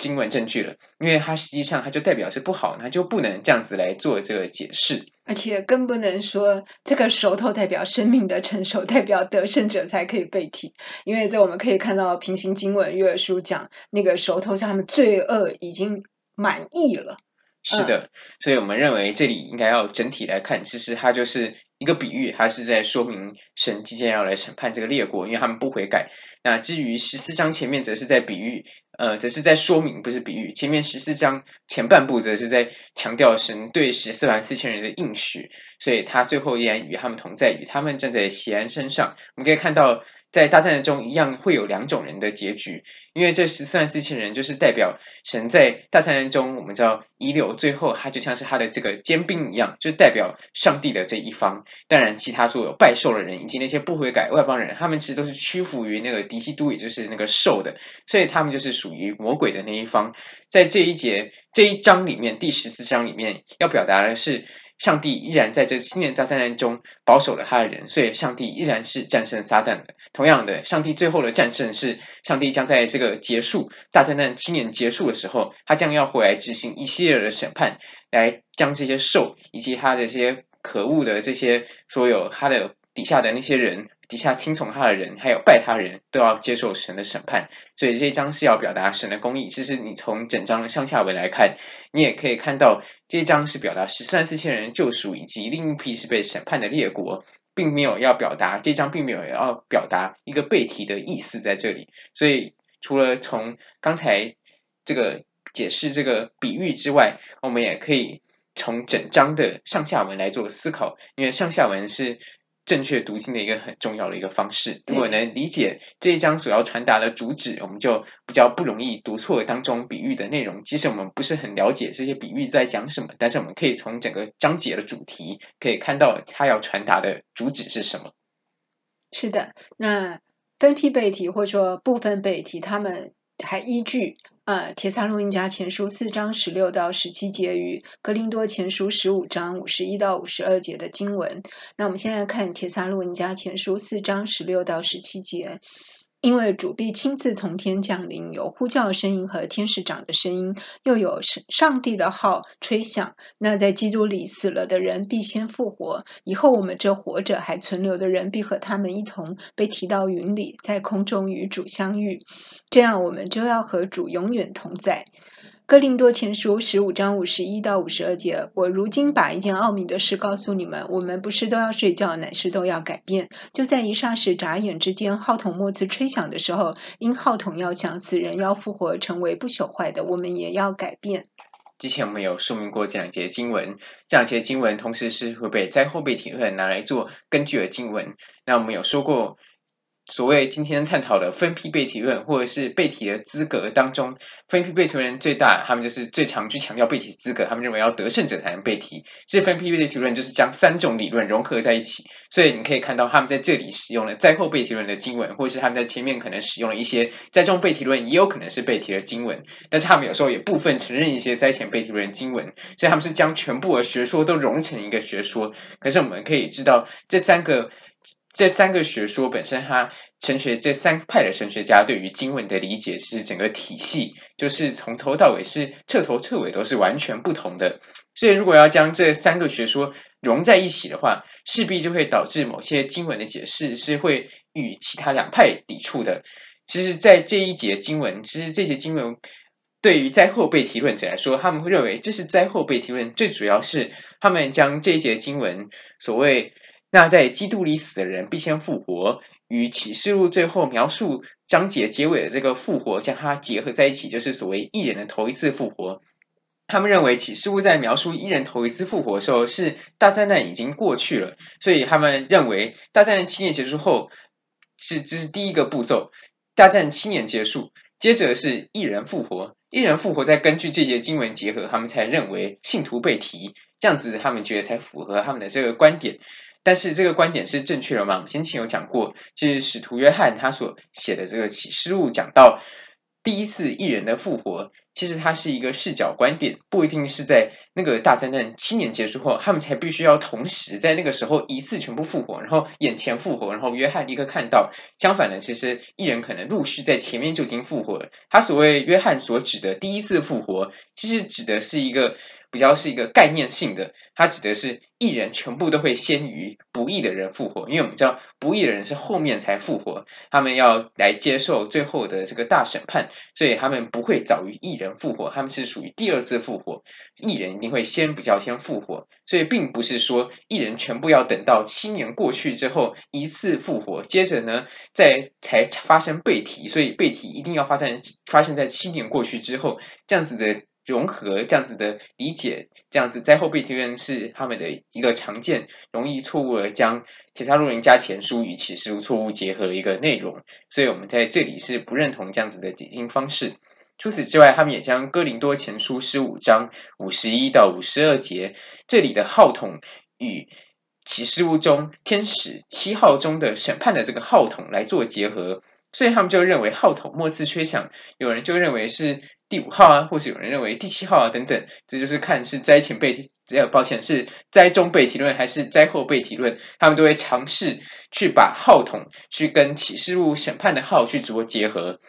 S2: 经文证据了，因为它实际上它就代表是不好，那就不能这样子来做这个解释，
S1: 而且更不能说这个熟透代表生命的成熟，代表得胜者才可以被提，因为这我们可以看到平行经文约书讲那个熟透是他们罪恶已经满意了。
S2: 是的，所以我们认为这里应该要整体来看，其实它就是一个比喻，它是在说明神即将要来审判这个列国，因为他们不悔改。那至于十四章前面，则是在比喻，呃，则是在说明，不是比喻。前面十四章前半部，则是在强调神对十四万四千人的应许，所以他最后依然与他们同在，与他们站在西安身上。我们可以看到。在大灾难中，一样会有两种人的结局，因为这十四万四千人就是代表神在大灾难中，我们知道遗留最后，他就像是他的这个坚兵一样，就代表上帝的这一方。当然，其他所有拜兽的人以及那些不悔改外邦人，他们其实都是屈服于那个敌基督，也就是那个兽的，所以他们就是属于魔鬼的那一方。在这一节这一章里面，第十四章里面要表达的是。上帝依然在这七年大灾难中保守了他的人，所以上帝依然是战胜撒旦的。同样的，上帝最后的战胜是上帝将在这个结束大灾难七年结束的时候，他将要回来执行一系列的审判，来将这些兽以及他的这些可恶的这些所有他的底下的那些人。底下听从他的人，还有拜他人都要接受神的审判，所以这一章是要表达神的公义。其实你从整章上下文来看，你也可以看到这一章是表达十三四千人救赎，以及另一批是被审判的列国，并没有要表达这张并没有要表达一个背题的意思在这里。所以除了从刚才这个解释这个比喻之外，我们也可以从整章的上下文来做思考，因为上下文是。正确读经的一个很重要的一个方式，如果能理解这一章所要传达的主旨，我们就比较不容易读错当中比喻的内容。即使我们不是很了解这些比喻在讲什么，但是我们可以从整个章节的主题可以看到它要传达的主旨是什么。
S1: 是的，那分批背题或者说部分背题，他们还依据呃《铁萨罗尼迦前书》四章十六到十七节与《格林多前书》十五章五十一到五十二节的经文。那我们现在看《铁萨罗尼迦前书》四章十六到十七节。因为主必亲自从天降临，有呼叫声音和天使长的声音，又有上帝的号吹响。那在基督里死了的人必先复活，以后我们这活着还存留的人必和他们一同被提到云里，在空中与主相遇。这样，我们就要和主永远同在。哥林多前书十五章五十一到五十二节，我如今把一件奥秘的事告诉你们：我们不是都要睡觉，乃是都要改变。就在一霎时、眨眼之间，号筒末次吹响的时候，因号筒要响，死人要复活，成为不朽坏的，我们也要改变。
S2: 之前我们有说明过这两节经文，这两节经文同时是会被灾后被提会拿来做根据的经文。那我们有说过。所谓今天探讨的分批被提论，或者是被提的资格当中，分批被提论最大，他们就是最常去强调被提资格，他们认为要得胜者才能被提。这分批被提论就是将三种理论融合在一起，所以你可以看到他们在这里使用了灾后被提论的经文，或者是他们在前面可能使用了一些灾中被提论，也有可能是被提的经文，但是他们有时候也部分承认一些灾前被提论的经文，所以他们是将全部的学说都融成一个学说。可是我们可以知道这三个。这三个学说本身，它神学这三派的神学家对于经文的理解是整个体系，就是从头到尾是彻头彻尾都是完全不同的。所以，如果要将这三个学说融在一起的话，势必就会导致某些经文的解释是会与其他两派抵触的。其实，在这一节经文，其实这节经文对于灾后被提论者来说，他们会认为这是灾后被提论，最主要是他们将这一节经文所谓。那在基督里死的人必先复活，与启示录最后描述章节结尾的这个复活，将它结合在一起，就是所谓一人的头一次复活。他们认为启示录在描述一人头一次复活的时候，是大灾难已经过去了，所以他们认为大灾难七年结束后，是这是第一个步骤。大灾难七年结束，接着是一人复活，一人复活再根据这节经文结合，他们才认为信徒被提，这样子他们觉得才符合他们的这个观点。但是这个观点是正确的吗？我们先前有讲过，就是使徒约翰他所写的这个启示录讲到第一次异人的复活，其实它是一个视角观点，不一定是在那个大灾难七年结束后，他们才必须要同时在那个时候一次全部复活，然后眼前复活，然后约翰立刻看到。相反的，其实义人可能陆续在前面就已经复活了。他所谓约翰所指的第一次复活，其实指的是一个。比较是一个概念性的，它指的是艺人全部都会先于不义的人复活，因为我们知道不义的人是后面才复活，他们要来接受最后的这个大审判，所以他们不会早于艺人复活，他们是属于第二次复活，艺人一定会先比较先复活，所以并不是说艺人全部要等到七年过去之后一次复活，接着呢再才发生被提，所以被提一定要发生发生在七年过去之后，这样子的。融合这样子的理解，这样子灾后被提论是他们的一个常见、容易错误的将帖撒罗尼迦前书与启示录错误结合的一个内容，所以我们在这里是不认同这样子的解经方式。除此之外，他们也将哥林多前书十五章五十一到五十二节这里的号筒与启示录中天使七号中的审判的这个号筒来做结合，所以他们就认为号筒末次吹响，有人就认为是。第五号啊，或是有人认为第七号啊，等等，这就是看是灾前被提，抱歉是灾中被提论还是灾后被提论，他们都会尝试去把号筒去跟启示录审判的号去做结合。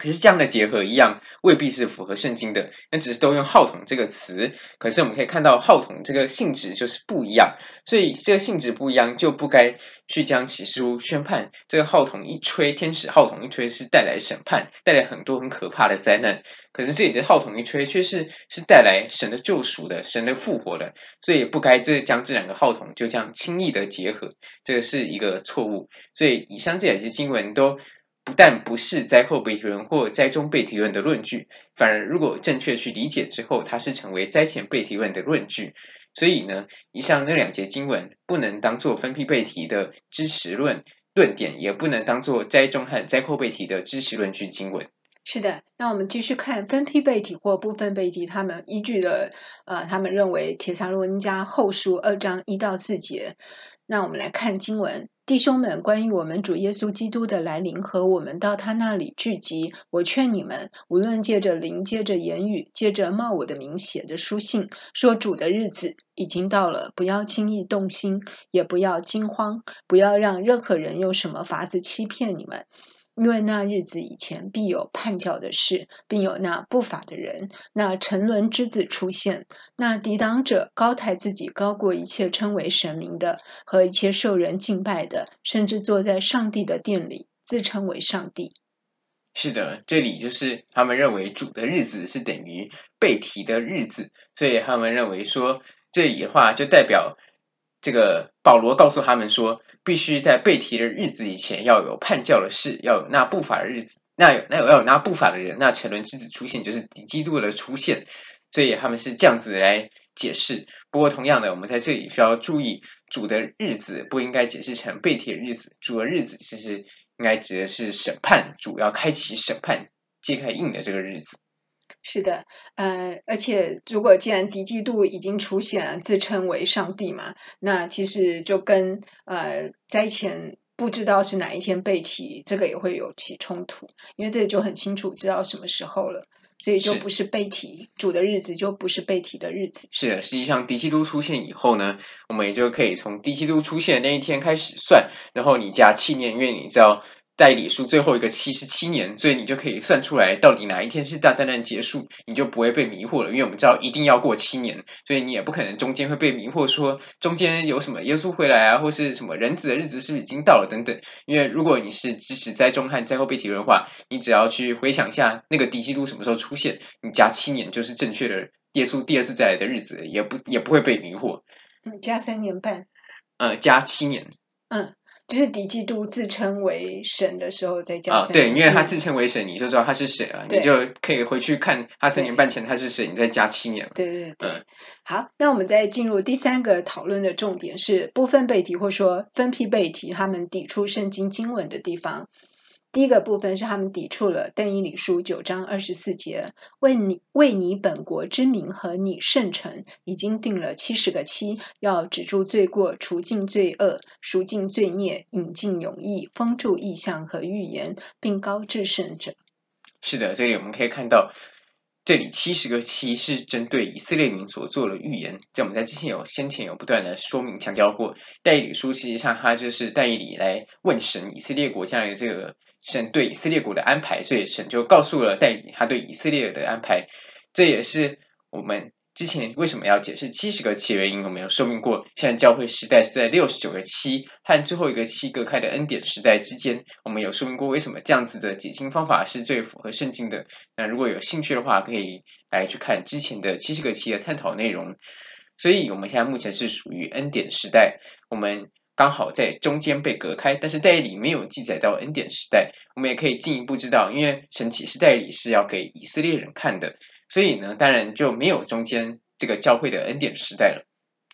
S2: 可是这样的结合一样未必是符合圣经的，那只是都用号筒这个词。可是我们可以看到号筒这个性质就是不一样，所以这个性质不一样就不该去将启示录宣判。这个号筒一吹，天使号筒一吹是带来审判，带来很多很可怕的灾难。可是这里的号筒一吹却是是带来神的救赎的，神的复活的，所以不该这将这两个号筒就这样轻易的结合，这个是一个错误。所以以上这两节经文都。不但不是灾后被提论或灾中被提论的论据，反而如果正确去理解之后，它是成为灾前被提论的论据。所以呢，以上那两节经文不能当做分批被提的支持论论点，也不能当做灾中和灾后被提的支持论据经文。
S1: 是的，那我们继续看分批被提或部分被提，他们依据的呃，他们认为帖撒罗尼迦后书二章一到四节。那我们来看经文。弟兄们，关于我们主耶稣基督的来临和我们到他那里聚集，我劝你们，无论借着灵，借着言语，借着冒我的名写的书信，说主的日子已经到了，不要轻易动心，也不要惊慌，不要让任何人用什么法子欺骗你们。因为那日子以前必有叛教的事，并有那不法的人，那沉沦之子出现，那抵挡者高抬自己高过一切称为神明的和一切受人敬拜的，甚至坐在上帝的殿里，自称为上帝。
S2: 是的，这里就是他们认为主的日子是等于被提的日子，所以他们认为说这里的话就代表这个保罗告诉他们说。必须在被提的日子以前，要有叛教的事，要有那不法的日子，那有那有要有那不法的人，那沉沦之子出现，就是敌基督的出现。所以他们是这样子来解释。不过同样的，我们在这里需要注意，主的日子不应该解释成被提的日子，主的日子其实应该指的是审判，主要开启审判、揭开印的这个日子。
S1: 是的，呃，而且如果既然敌基督已经出现了，自称为上帝嘛，那其实就跟呃灾前不知道是哪一天被提，这个也会有起冲突，因为这个就很清楚知道什么时候了，所以就不是被提主的日子，就不是被提的日子。
S2: 是的，实际上敌基督出现以后呢，我们也就可以从敌基督出现那一天开始算，然后你加七年，因为你知道。代理数最后一个七十七年，所以你就可以算出来到底哪一天是大灾难结束，你就不会被迷惑了。因为我们知道一定要过七年，所以你也不可能中间会被迷惑，说中间有什么耶稣回来啊，或是什么人子的日子是不是已经到了等等。因为如果你是支持灾中和灾后被提的话，你只要去回想一下那个敌基督什么时候出现，你加七年就是正确的耶稣第二次再来的日子，也不也不会被迷惑。
S1: 嗯，加三年半。
S2: 呃，加七年。
S1: 嗯。就是敌基督自称为神的时候，再加
S2: 对，因为他自称为神，你就知道他是谁了，你就可以回去看他三年半前他是谁，你再加七年。
S1: 对对对，嗯，好，那我们再进入第三个讨论的重点是部分背题，或说分批背题，他们抵触圣经经文的地方。第一个部分是他们抵触了但以理书九章二十四节，为你为你本国之民和你圣城已经定了七十个期，要止住罪过，除尽罪恶，赎尽罪孽，引进永义，封住异象和预言，并高至圣者。
S2: 是的，这里我们可以看到，这里七十个期是针对以色列民所做的预言。在我们在之前有先前有不断的说明强调过，但以理书实际上它就是但以理来问神以色列国家的这个。神对以色列国的安排，所以神就告诉了但以理他对以色列的安排。这也是我们之前为什么要解释七十个期原因。我们有说明过，现在教会时代是在六十九个七和最后一个七隔开的恩典时代之间。我们有说明过为什么这样子的解经方法是最符合圣经的。那如果有兴趣的话，可以来去看之前的七十个期的探讨内容。所以我们现在目前是属于恩典时代，我们。刚好在中间被隔开，但是代理没有记载到恩典时代，我们也可以进一步知道，因为神启示代理是要给以色列人看的，所以呢，当然就没有中间这个教会的恩典时代了。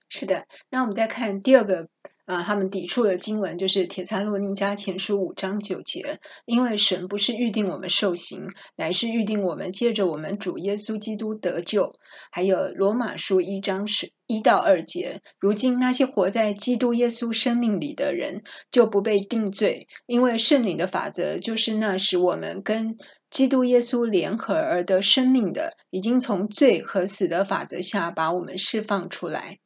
S1: 是的，那我们再看第二个。啊，他们抵触的经文就是《帖撒罗尼迦前书》五章九节，因为神不是预定我们受刑，乃是预定我们借着我们主耶稣基督得救。还有《罗马书》一章十一到二节，如今那些活在基督耶稣生命里的人，就不被定罪，因为圣灵的法则就是那使我们跟基督耶稣联合而得生命的，已经从罪和死的法则下把我们释放出来。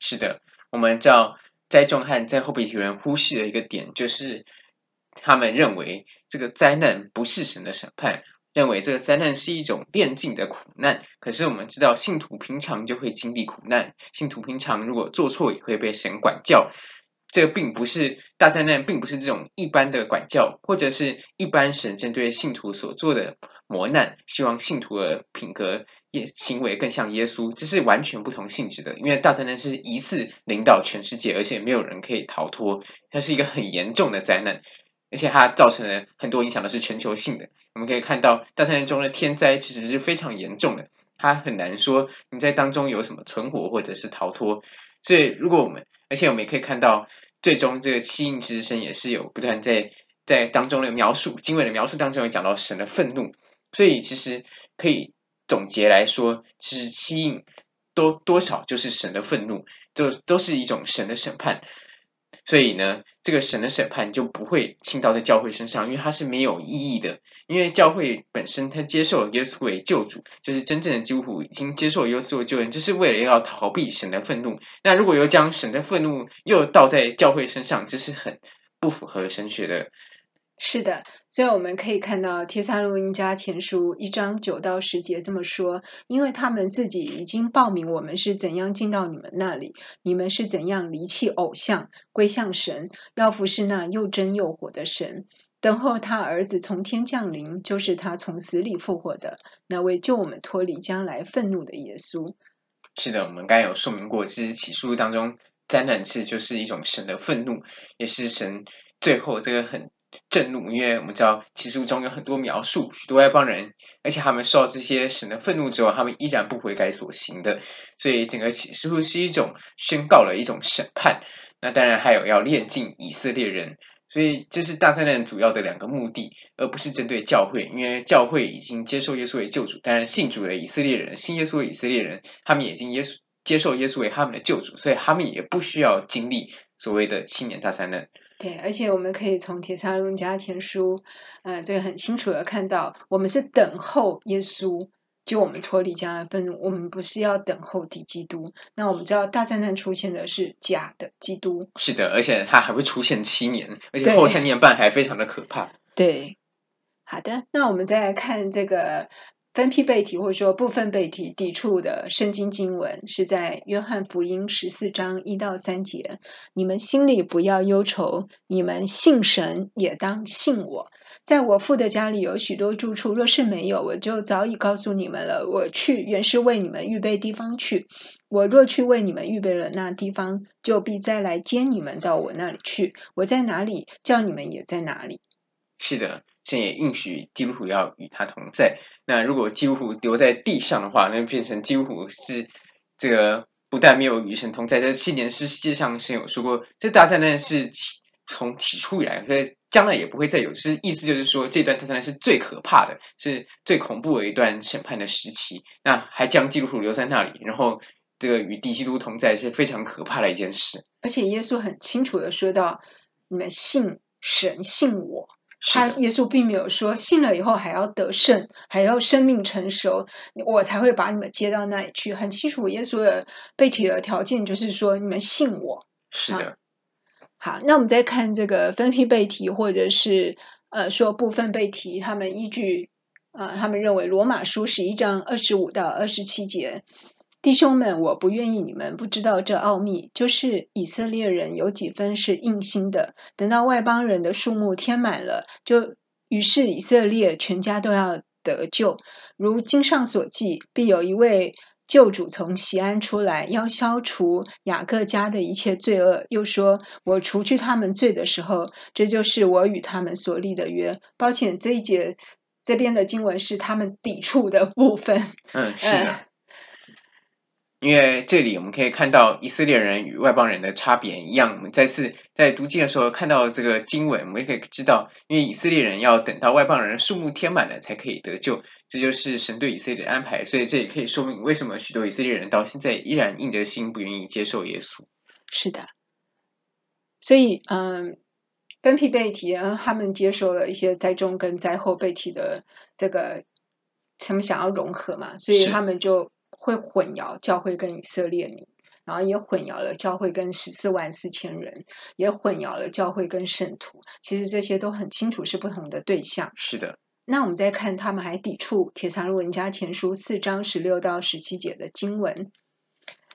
S2: 是的，我们叫。灾众和灾后被提人忽视的一个点，就是他们认为这个灾难不是神的审判，认为这个灾难是一种炼净的苦难。可是我们知道，信徒平常就会经历苦难，信徒平常如果做错也会被神管教。这并不是大灾难，并不是这种一般的管教，或者是一般神针对信徒所做的磨难，希望信徒的品格。也行为更像耶稣，这是完全不同性质的。因为大灾难是一次领导全世界，而且没有人可以逃脱，它是一个很严重的灾难，而且它造成了很多影响，的是全球性的。我们可以看到，大灾难中的天灾其实是非常严重的，它很难说你在当中有什么存活或者是逃脱。所以，如果我们，而且我们也可以看到，最终这个七印之声也是有不断在在当中的描述，经文的描述当中有讲到神的愤怒，所以其实可以。总结来说，其实七印多多少就是神的愤怒，就都是一种神的审判。所以呢，这个神的审判就不会倾倒在教会身上，因为它是没有意义的。因为教会本身它接受了耶稣为救主，就是真正的基督徒已经接受耶稣为救恩，就是为了要逃避神的愤怒。那如果又将神的愤怒又倒在教会身上，这是很不符合神学的。
S1: 是的，所以我们可以看到《帖撒罗尼迦前书》一章九到十节这么说：因为他们自己已经报名我们是怎样进到你们那里，你们是怎样离弃偶像，归向神，要服侍那又真又活的神，等候他儿子从天降临，就是他从死里复活的那位救我们脱离将来愤怒的耶稣。
S2: 是的，我们刚才有说明过，其实起诉当中灾难是就是一种神的愤怒，也是神最后这个很。震怒，因为我们知道启示录中有很多描述，许多外邦人，而且他们受到这些神的愤怒之后，他们依然不悔改所行的，所以整个启示录是一种宣告了一种审判。那当然还有要炼净以色列人，所以这是大灾难主要的两个目的，而不是针对教会，因为教会已经接受耶稣为救主，当然信主的以色列人，信耶稣的以色列人，他们已经耶稣接受耶稣为他们的救主，所以他们也不需要经历所谓的七年大灾难。
S1: 对，而且我们可以从《铁撒罗尼迦前书》呃，这个很清楚的看到，我们是等候耶稣就我们脱离将来愤怒，我们不是要等候敌基督。那我们知道大灾难出现的是假的基督，
S2: 是的，而且它还会出现七年，而且后三年半还非常的可怕。
S1: 对，好的，那我们再来看这个。分批背题或者说部分背题抵触的圣经经文是在约翰福音十四章一到三节。你们心里不要忧愁，你们信神也当信我。在我父的家里有许多住处，若是没有，我就早已告诉你们了。我去原是为你们预备地方去。我若去为你们预备了那地方，就必再来接你们到我那里去。我在哪里，叫你们也在哪里。
S2: 是的。神也应许基督徒要与他同在。那如果基督徒留在地上的话，那就变成基督徒是这个不但没有与神同在，这七年是世界上神有说过，这大灾难是起从起初以来，所以将来也不会再有。是意思就是说，这段大灾难是最可怕的，是最恐怖的一段审判的时期。那还将基督徒留在那里，然后这个与敌基督同在是非常可怕的一件事。
S1: 而且耶稣很清楚的说到：“你们信神，信我。”他耶稣并没有说信了以后还要得胜，还要生命成熟，我才会把你们接到那里去。很清楚，耶稣的被提的条件就是说你们信我。
S2: 是的。
S1: 好，那我们再看这个分批被提，或者是呃说部分被提，他们依据呃他们认为罗马书十一章二十五到二十七节。弟兄们，我不愿意你们不知道这奥秘，就是以色列人有几分是硬心的。等到外邦人的数目填满了，就于是以色列全家都要得救。如经上所记，必有一位救主从西安出来，要消除雅各家的一切罪恶。又说：“我除去他们罪的时候，这就是我与他们所立的约。”抱歉，这一节这边的经文是他们抵触的部分。
S2: 嗯，是的。呃因为这里我们可以看到以色列人与外邦人的差别一样，我们再次在读经的时候看到这个经文，我们也可以知道，因为以色列人要等到外邦人数目填满了才可以得救，这就是神对以色列的安排。所以这也可以说明为什么许多以色列人到现在依然硬着心不愿意接受耶稣。
S1: 是的，所以嗯，分批被提，他们接受了一些灾中跟灾后被提的这个，他们想要融合嘛，所以他们就。会混淆教会跟以色列民，然后也混淆了教会跟十四万四千人，也混淆了教会跟圣徒。其实这些都很清楚是不同的对象。
S2: 是的。
S1: 那我们再看，他们还抵触铁撒罗文家前书四章十六到十七节的经文。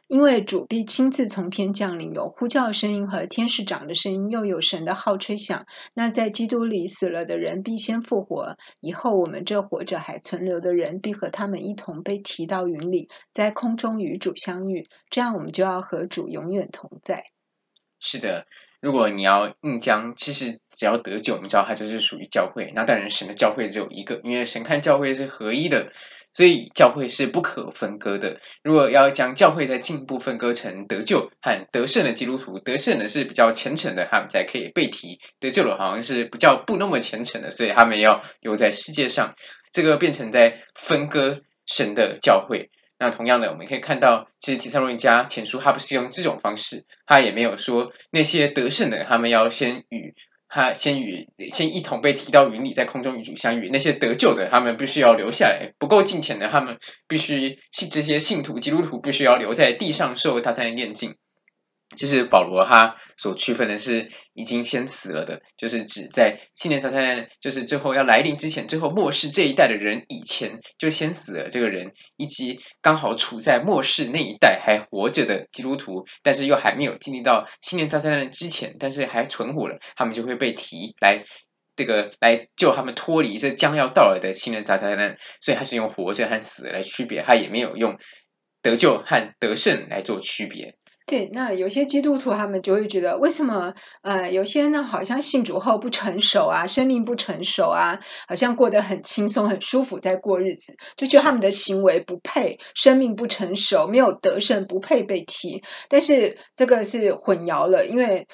S1: 因为主必亲自从天降临，有呼叫声音和天使长的声音，又有神的号吹响。那在基督里死了的人必先复活，以后我们这活着还存留的人必和他们一同被提到云里，在空中与主相遇。这样我们就要和主永远同在。
S2: 是的，如果你要硬将，其实只要得救，我们知道它就是属于教会。那当然，神的教会只有一个，因为神看教会是合一的。所以教会是不可分割的。如果要将教会再进一步分割成得救和得胜的基督徒，得胜的是比较虔诚的，他们才可以被提；得救的好像是比较不那么虔诚的，所以他们要留在世界上。这个变成在分割神的教会。那同样的，我们可以看到，其实提撒罗尼迦前书他不是用这种方式，他也没有说那些得胜的他们要先与他先与先一同被提到云里，在空中与主相遇；那些得救的他们必须要留下来，不够敬虔的他们必须信这些信徒基督徒必须要留在地上受他才能炼净。就是保罗他所区分的是已经先死了的，就是指在七年大灾就是最后要来临之前，最后末世这一代的人以前就先死了这个人，以及刚好处在末世那一代还活着的基督徒，但是又还没有经历到七年大灾难之前，但是还存活了，他们就会被提来这个来救他们脱离这将要到来的七年大灾难，所以他是用活着和死来区别，他也没有用得救和得胜来做区别。
S1: 对，那有些基督徒他们就会觉得，为什么呃，有些人呢好像信主后不成熟啊，生命不成熟啊，好像过得很轻松、很舒服在过日子，就觉得他们的行为不配，生命不成熟，没有得胜，不配被提。但是这个是混淆了，因为。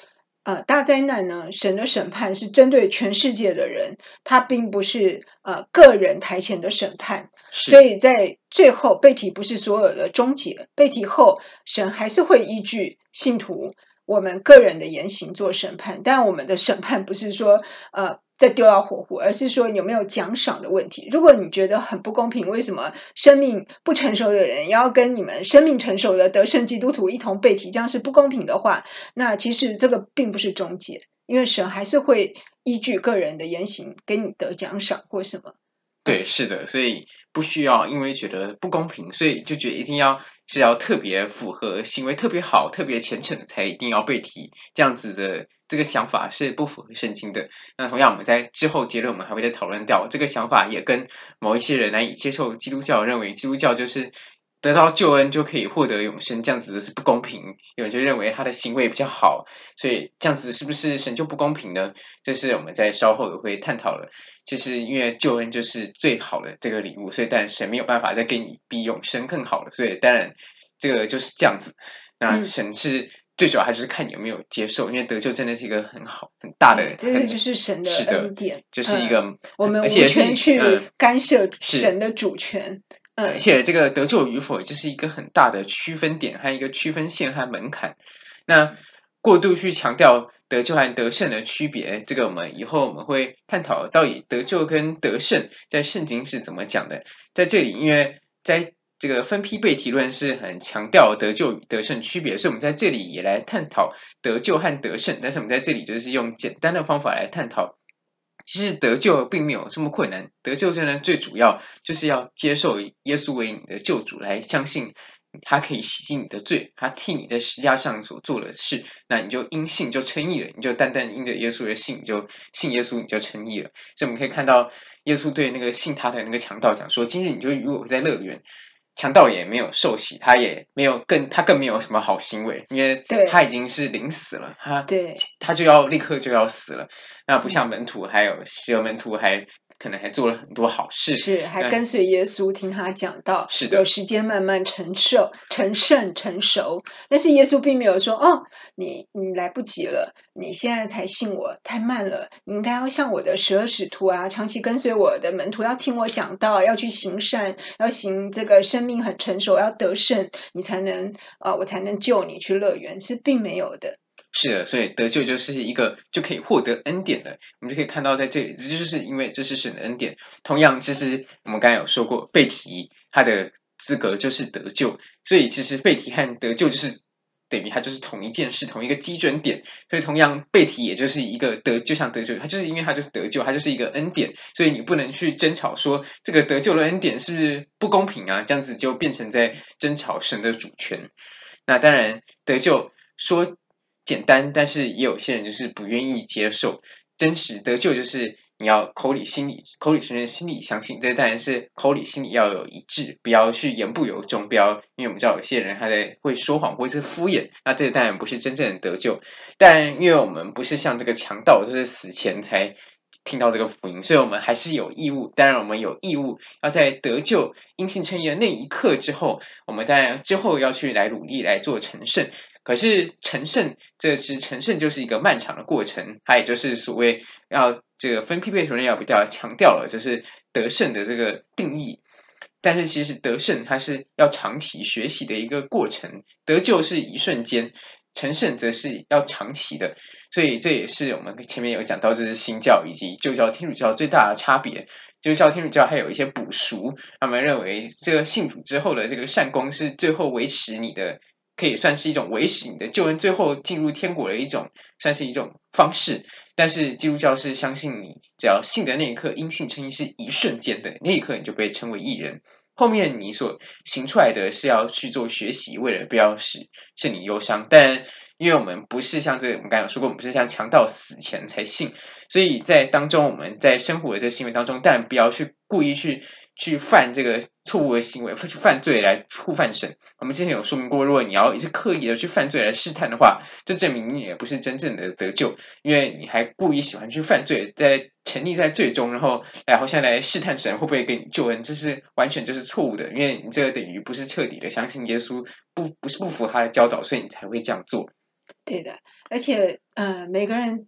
S1: 呃，大灾难呢，神的审判是针对全世界的人，他并不是呃个人台前的审判，所以在最后被提不是所有的终结，被提后神还是会依据信徒我们个人的言行做审判，但我们的审判不是说呃。再丢到火湖，而是说有没有奖赏的问题。如果你觉得很不公平，为什么生命不成熟的人要跟你们生命成熟的得胜基督徒一同被提，这样是不公平的话，那其实这个并不是终结，因为神还是会依据个人的言行给你得奖赏或什么。
S2: 对，是的，所以不需要因为觉得不公平，所以就觉得一定要是要特别符合行为特别好、特别虔诚的才一定要被提，这样子的。这个想法是不符合圣经的。那同样，我们在之后结论，我们还会再讨论掉这个想法，也跟某一些人难以接受基督教认为基督教就是得到救恩就可以获得永生，这样子的是不公平。有人就认为他的行为比较好，所以这样子是不是神就不公平呢？这是我们在稍后的会探讨的。就是因为救恩就是最好的这个礼物，所以但神没有办法再给你比永生更好了，所以当然这个就是这样子。那神是。最主要还是看你有没有接受，因为得救真的是一个很好很大的，
S1: 这个就是神的恩典，
S2: 就是一个、嗯、
S1: 我们无权去干涉神的主权。嗯，
S2: 而且这个得救与否，就是一个很大的区分点和一个区分线和门槛。那过度去强调得救和得胜的区别，这个我们以后我们会探讨到底得救跟得胜在圣经是怎么讲的。在这里，因为在这个分批被提论是很强调得救与得胜区别，所以我们在这里也来探讨得救和得胜。但是我们在这里就是用简单的方法来探讨，其实得救并没有这么困难。得救真的最主要就是要接受耶稣为你的救主，来相信他可以洗净你的罪，他替你在十字架上所做的事，那你就因信就称义了，你就单单因着耶稣的信，你就信耶稣，你就称义了。所以我们可以看到耶稣对那个信他的那个强盗讲说：“今日你就与我在乐园。”强盗也没有受洗，他也没有更，他更没有什么好行为，因为他已经是临死了，他
S1: 对
S2: 他就要立刻就要死了。那不像门徒，还有十二门徒还。可能还做了很多好事，
S1: 是还跟随耶稣听他讲道，
S2: 是的，
S1: 有时间慢慢成熟、成圣、成熟。但是耶稣并没有说：“哦，你你来不及了，你现在才信我，太慢了。你应该要像我的十二使徒啊，长期跟随我的门徒，要听我讲道，要去行善，要行这个生命很成熟，要得胜，你才能啊、呃，我才能救你去乐园。”是并没有的。
S2: 是的，所以得救就是一个就可以获得恩典的。我们就可以看到，在这里，这就是因为这是神的恩典。同样，其实我们刚才有说过，被提他的资格就是得救，所以其实被提和得救就是等于它就是同一件事，同一个基准点。所以同样，被提也就是一个得，就像得救，它就是因为它就是得救，它就是一个恩典。所以你不能去争吵说这个得救的恩典是不是不公平啊？这样子就变成在争吵神的主权。那当然，得救说。简单，但是也有些人就是不愿意接受真实得救，就是你要口里心里口里承认，心里相信。这当然是口里心里要有一致，不要去言不由衷，不要因为我们知道有些人他在会说谎或者是敷衍，那这个当然不是真正的得救。但因为我们不是像这个强盗，就是死前才听到这个福音，所以我们还是有义务。当然，我们有义务要在得救因信称义的那一刻之后，我们当然之后要去来努力来做成圣。可是成圣，这是成圣就是一个漫长的过程，它也就是所谓要这个分批被提论要比较强调了，就是得胜的这个定义。但是其实得胜它是要长期学习的一个过程，得救是一瞬间，成圣则是要长期的。所以这也是我们前面有讲到，这是新教以及旧教天主教最大的差别。旧教天主教还有一些补赎，他们认为这个信主之后的这个善功是最后维持你的。可以算是一种维持你的救恩，最后进入天国的一种，算是一种方式。但是基督教是相信你只要信的那一刻，因信称义是一瞬间的，那一刻你就被称为义人。后面你所行出来的是要去做学习，为了不要使使你忧伤。但因为我们不是像这，我们刚有说过，我们不是像强盗死前才信，所以在当中我们在生活的这个行为当中，但不要去故意去。去犯这个错误的行为，去犯罪来触犯神。我们之前有说明过，如果你要一直刻意的去犯罪来试探的话，这证明你也不是真正的得救，因为你还故意喜欢去犯罪，在沉溺在罪中，然后然后下来试探神会不会给你救恩，这是完全就是错误的，因为你这个等于不是彻底的相信耶稣，不不是不服他的教导，所以你才会这样做。
S1: 对的，而且呃，每个人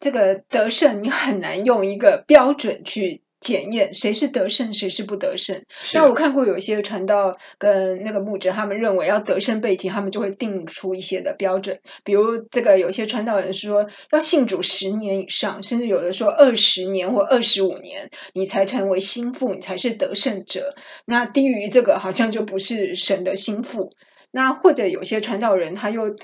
S1: 这个得胜，你很难用一个标准去。检验谁是得胜，谁是不得胜。那我看过有些传道跟那个牧者，他们认为要得胜被提，他们就会定出一些的标准。比如这个有些传道人说要信主十年以上，甚至有的说二十年或二十五年，你才成为心腹，你才是得胜者。那低于这个，好像就不是神的心腹。那或者有些传道人，他又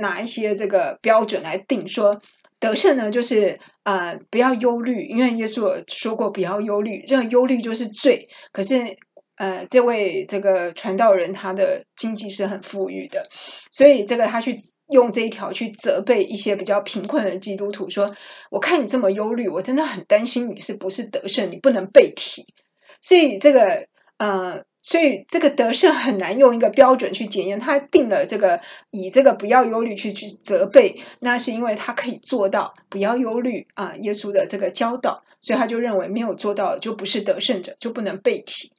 S1: 拿一些这个标准来定说。得胜呢，就是呃，不要忧虑，因为耶稣说过不要忧虑，这个忧虑就是罪。可是呃，这位这个传道人他的经济是很富裕的，所以这个他去用这一条去责备一些比较贫困的基督徒，说：我看你这么忧虑，我真的很担心你是不是得胜，你不能被提。所以这个呃。所以这个得胜很难用一个标准去检验，他定了这个以这个不要忧虑去去责备，那是因为他可以做到不要忧虑啊，耶稣的这个教导，所以他就认为没有做到就不是得胜者，就不能被提。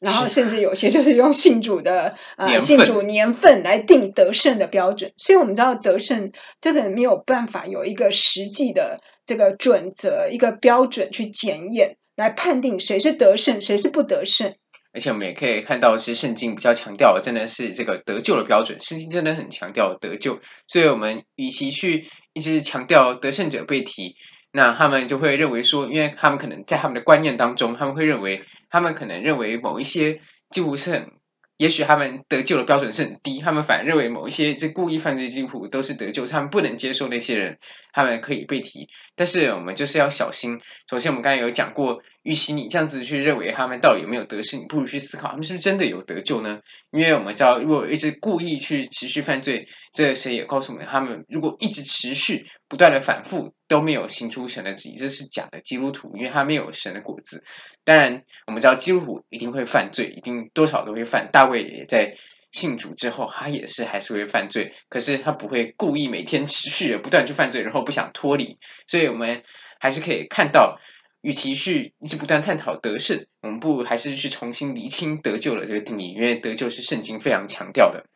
S1: 然后甚至有些就是用信主的呃信主年份来定得胜的标准，所以我们知道得胜这个没有办法有一个实际的这个准则、一个标准去检验来判定谁是得胜，谁是不得胜。
S2: 而且我们也可以看到，是圣经比较强调的，真的是这个得救的标准。圣经真的很强调得救，所以我们与其去一直强调得胜者被提，那他们就会认为说，因为他们可能在他们的观念当中，他们会认为，他们可能认为某一些几乎是很。也许他们得救的标准是很低，他们反而认为某一些这故意犯罪的基督徒都是得救，他们不能接受那些人，他们可以被提。但是我们就是要小心。首先，我们刚才有讲过，与其你这样子去认为他们到底有没有得胜，你不如去思考他们是不是真的有得救呢？因为我们知道，如果一直故意去持续犯罪，这谁也告诉我们，他们如果一直持续不断的反复。都没有行出神的旨意，这是假的基督徒，因为他没有神的果子。当然，我们知道基督徒一定会犯罪，一定多少都会犯。大卫也在信主之后，他也是还是会犯罪，可是他不会故意每天持续的不断去犯罪，然后不想脱离。所以，我们还是可以看到，与其去一直不断探讨得胜，我们不如还是去重新厘清得救的这个定义，因为得救是圣经非常强调的。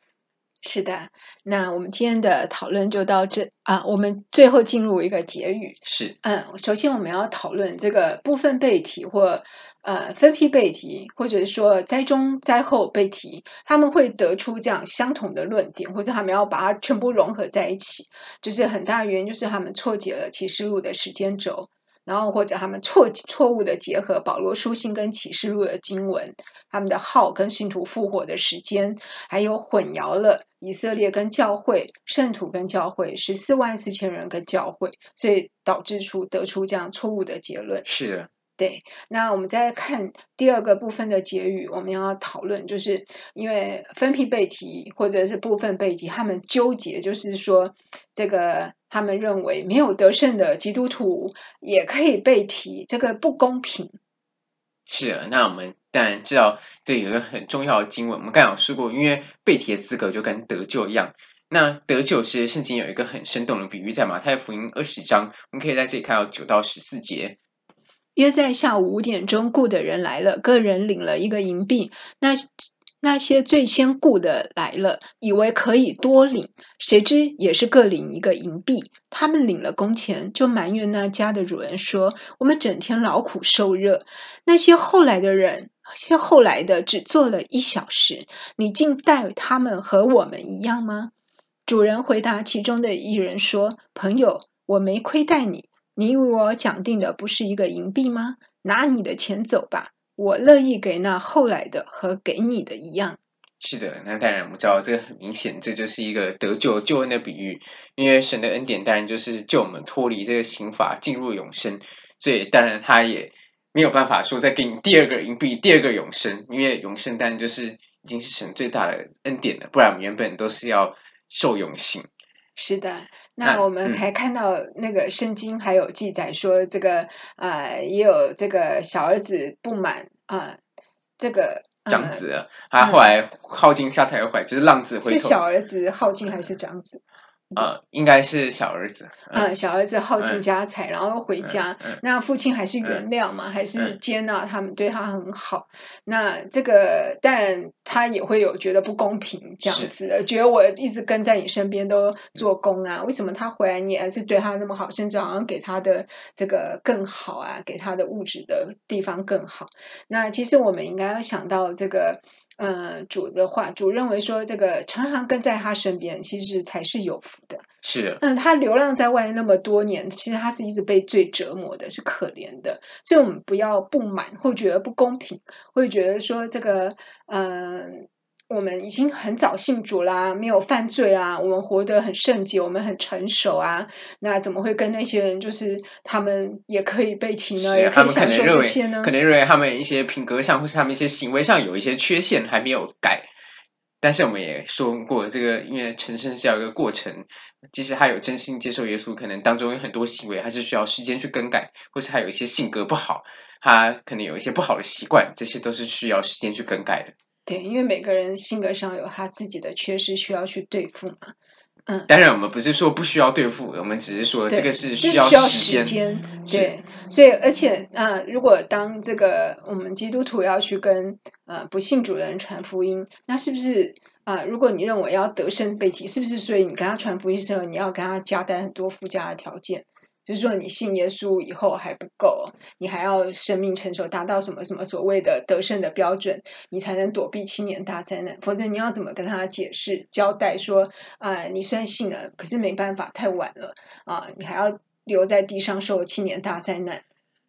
S1: 是的，那我们今天的讨论就到这啊。我们最后进入一个结语。
S2: 是，
S1: 嗯，首先我们要讨论这个部分背题或呃分批背题，或者是说灾中灾后背题，他们会得出这样相同的论点，或者他们要把它全部融合在一起，就是很大的原因就是他们错解了启示录的时间轴。然后或者他们错错误的结合保罗书信跟启示录的经文，他们的号跟信徒复活的时间，还有混淆了以色列跟教会、圣徒跟教会、十四万四千人跟教会，所以导致出得出这样错误的结论。
S2: 是的。
S1: 对，那我们再看第二个部分的结语，我们要讨论，就是因为分批背题或者是部分背题，他们纠结，就是说这个他们认为没有得胜的基督徒也可以被提，这个不公平。
S2: 是啊，那我们当然知道，这有一个很重要的经文，我们刚刚有说过，因为被提的资格就跟得救一样。那得救其实圣经有一个很生动的比喻，在马太福音二十章，我们可以在这里看到九到十四节。
S1: 约在下午五点钟，雇的人来了，个人领了一个银币。那那些最先雇的来了，以为可以多领，谁知也是各领一个银币。他们领了工钱，就埋怨那家的主人说：“我们整天劳苦受热。”那些后来的人，些后来的只做了一小时，你竟待他们和我们一样吗？主人回答其中的一人说：“朋友，我没亏待你，你与我讲定的不是一个银币吗？拿你的钱走吧。”我乐意给那后来的和给你的一样。
S2: 是的，那当然我们知道这个很明显，这就是一个得救救恩的比喻。因为神的恩典当然就是救我们脱离这个刑罚，进入永生。所以当然他也没有办法说再给你第二个银币，第二个永生，因为永生当然就是已经是神最大的恩典了，不然我们原本都是要受永刑。
S1: 是的，那我们还看到那个圣经还有记载说，这个呃、也有这个小儿子不满啊、呃，这个
S2: 长子、呃，他后来耗尽家财而回，就是浪子回头。
S1: 是小儿子耗尽还是长子？
S2: 呃，应该是小儿子。
S1: 嗯，呃、小儿子耗尽家财，嗯、然后回家，那父亲还是原谅嘛，嗯、还是接纳他们，对他很好。嗯、那这个，但他也会有觉得不公平这样子的，觉得我一直跟在你身边都做工啊，嗯、为什么他回来你还是对他那么好，甚至好像给他的这个更好啊，给他的物质的地方更好。那其实我们应该要想到这个。呃，主的话，主认为说，这个常常跟在他身边，其实才是有福的。
S2: 是的。
S1: 嗯，他流浪在外那么多年，其实他是一直被罪折磨的，是可怜的。所以，我们不要不满，会觉得不公平，会觉得说这个，嗯、呃。我们已经很早信主啦，没有犯罪啦，我们活得很圣洁，我们很成熟啊。那怎么会跟那些人，就是他们也可以被提呢？也可以享受这些呢？
S2: 可能认为他们一些品格上或是他们一些行为上有一些缺陷还没有改。但是我们也说过，这个因为成圣是要一个过程，即使他有真心接受耶稣，可能当中有很多行为还是需要时间去更改，或是他有一些性格不好，他可能有一些不好的习惯，这些都是需要时间去更改的。
S1: 对，因为每个人性格上有他自己的缺失，需要去对付嘛。嗯，
S2: 当然我们不是说不需要对付，我们只是说这个是需要时间。
S1: 对，所以而且啊、呃，如果当这个我们基督徒要去跟呃不信主的人传福音，那是不是啊、呃？如果你认为要得胜被提，是不是所以你跟他传福音的时候，你要跟他加带很多附加的条件？就是说，你信耶稣以后还不够，你还要生命成熟，达到什么什么所谓的得胜的标准，你才能躲避七年大灾难。否则，你要怎么跟他解释、交代说，啊、你虽然信了，可是没办法，太晚了啊、你还要留在地上受七年大灾难。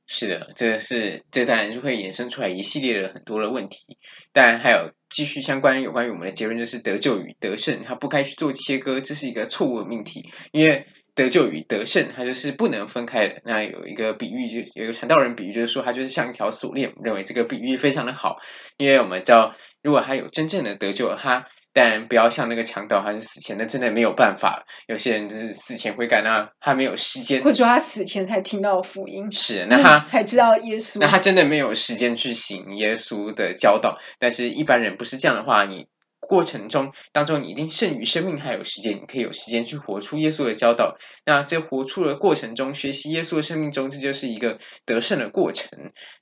S2: 是的，这是这当然就会衍生出来一系列的很多的问题。当然，还有继续相关有关于我们的结论，就是得救与得胜，他不该去做切割，这是一个错误的命题，因为。得救与得胜，它就是不能分开的。那有一个比喻，就有一个传道人比喻，就是说，它就是像一条锁链。我认为这个比喻非常的好，因为我们知道，如果他有真正的得救，他当然不要像那个强盗，他是死前，那真的没有办法。有些人就是死前悔改，那他没有时间，
S1: 或者说他死前才听到福音，
S2: 是那他
S1: 才知道耶稣，
S2: 那他真的没有时间去行耶稣的教导。但是一般人不是这样的话，你。过程中当中，你一定剩余生命还有时间，你可以有时间去活出耶稣的教导。那在活出的过程中，学习耶稣的生命中，这就是一个得胜的过程。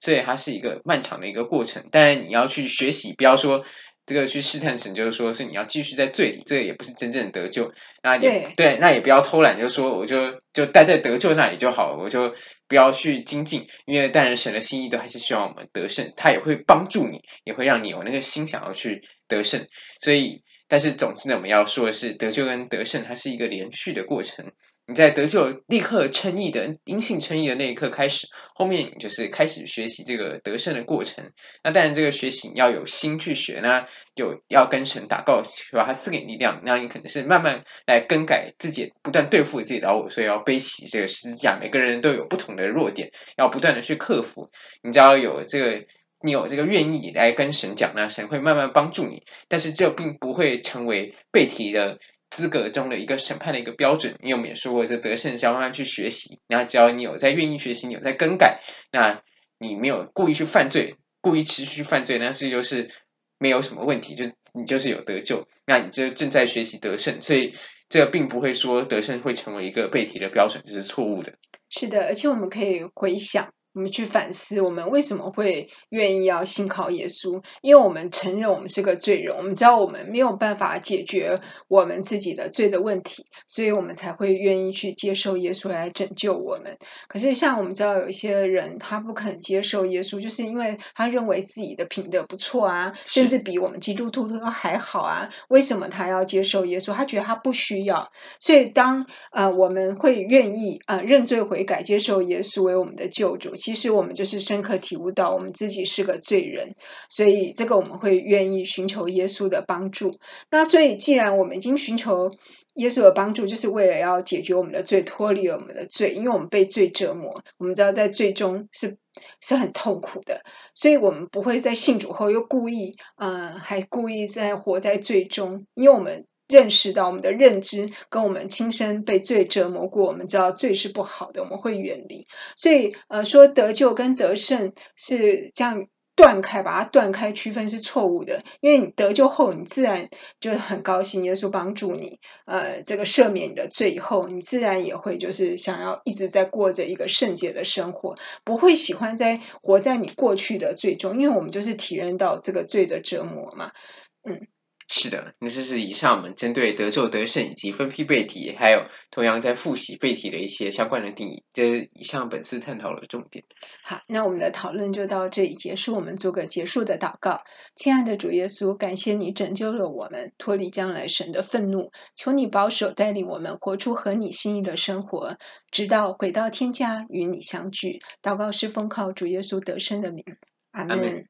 S2: 所以它是一个漫长的一个过程。当然，你要去学习，不要说这个去试探神，就是说是你要继续在罪里，这个也不是真正的得救。那也对，对，那也不要偷懒，就是说我就就待在得救那里就好了，我就不要去精进，因为当然神的心意都还是希望我们得胜，他也会帮助你，也会让你有那个心想要去。得胜，所以，但是总之呢，我们要说的是，得救跟得胜，它是一个连续的过程。你在得救立刻称义的因性称义的那一刻开始，后面就是开始学习这个得胜的过程。那当然，这个学习你要有心去学，那有要跟神祷告，把他赐给力量。那你可能是慢慢来更改自己，不断对付自己的老我，所以要背起这个十字架。每个人都有不同的弱点，要不断的去克服。你只要有这个。你有这个愿意来跟神讲，那神会慢慢帮助你。但是这并不会成为被提的资格中的一个审判的一个标准。你有没有说过，这得胜是要慢慢去学习。那只要你有在愿意学习，你有在更改，那你没有故意去犯罪，故意持续犯罪，那这就是没有什么问题，就你就是有得救。那你就正在学习得胜，所以这并不会说得胜会成为一个被提的标准，这是错误的。
S1: 是的，而且我们可以回想。我们去反思，我们为什么会愿意要信靠耶稣？因为我们承认我们是个罪人，我们知道我们没有办法解决我们自己的罪的问题，所以我们才会愿意去接受耶稣来拯救我们。可是，像我们知道有一些人，他不肯接受耶稣，就是因为他认为自己的品德不错啊，甚至比我们基督徒都还好啊。为什么他要接受耶稣？他觉得他不需要。所以当，当呃我们会愿意呃认罪悔改，接受耶稣为我们的救主，其实我们就是深刻体悟到我们自己是个罪人。所以这个我们会愿意寻求耶稣的帮助。那所以，既然我们已经寻求耶稣的帮助，就是为了要解决我们的罪，脱离了我们的罪，因为我们被罪折磨，我们知道在罪中是是很痛苦的，所以我们不会在信主后又故意，嗯、还故意在活在罪中，因为我们认识到我们的认知跟我们亲身被罪折磨过，我们知道罪是不好的，我们会远离。所以，呃，说得救跟得胜是这样。断开，把它断开，区分是错误的。因为你得救后，你自然就很高兴，耶稣帮助你，呃，这个赦免你的罪以后，你自然也会就是想要一直在过着一个圣洁的生活，不会喜欢在活在你过去的罪中，因为我们就是体验到这个罪的折磨嘛，嗯。
S2: 是的，那这是以上我们针对得救得胜以及分批背题，还有同样在复习背题的一些相关的定义，这是以上本次探讨的重点。
S1: 好，那我们的讨论就到这里结束，我们做个结束的祷告。亲爱的主耶稣，感谢你拯救了我们，脱离将来神的愤怒，求你保守带领我们活出合你心意的生活，直到回到天家与你相聚。祷告是奉靠主耶稣得胜的名，阿门。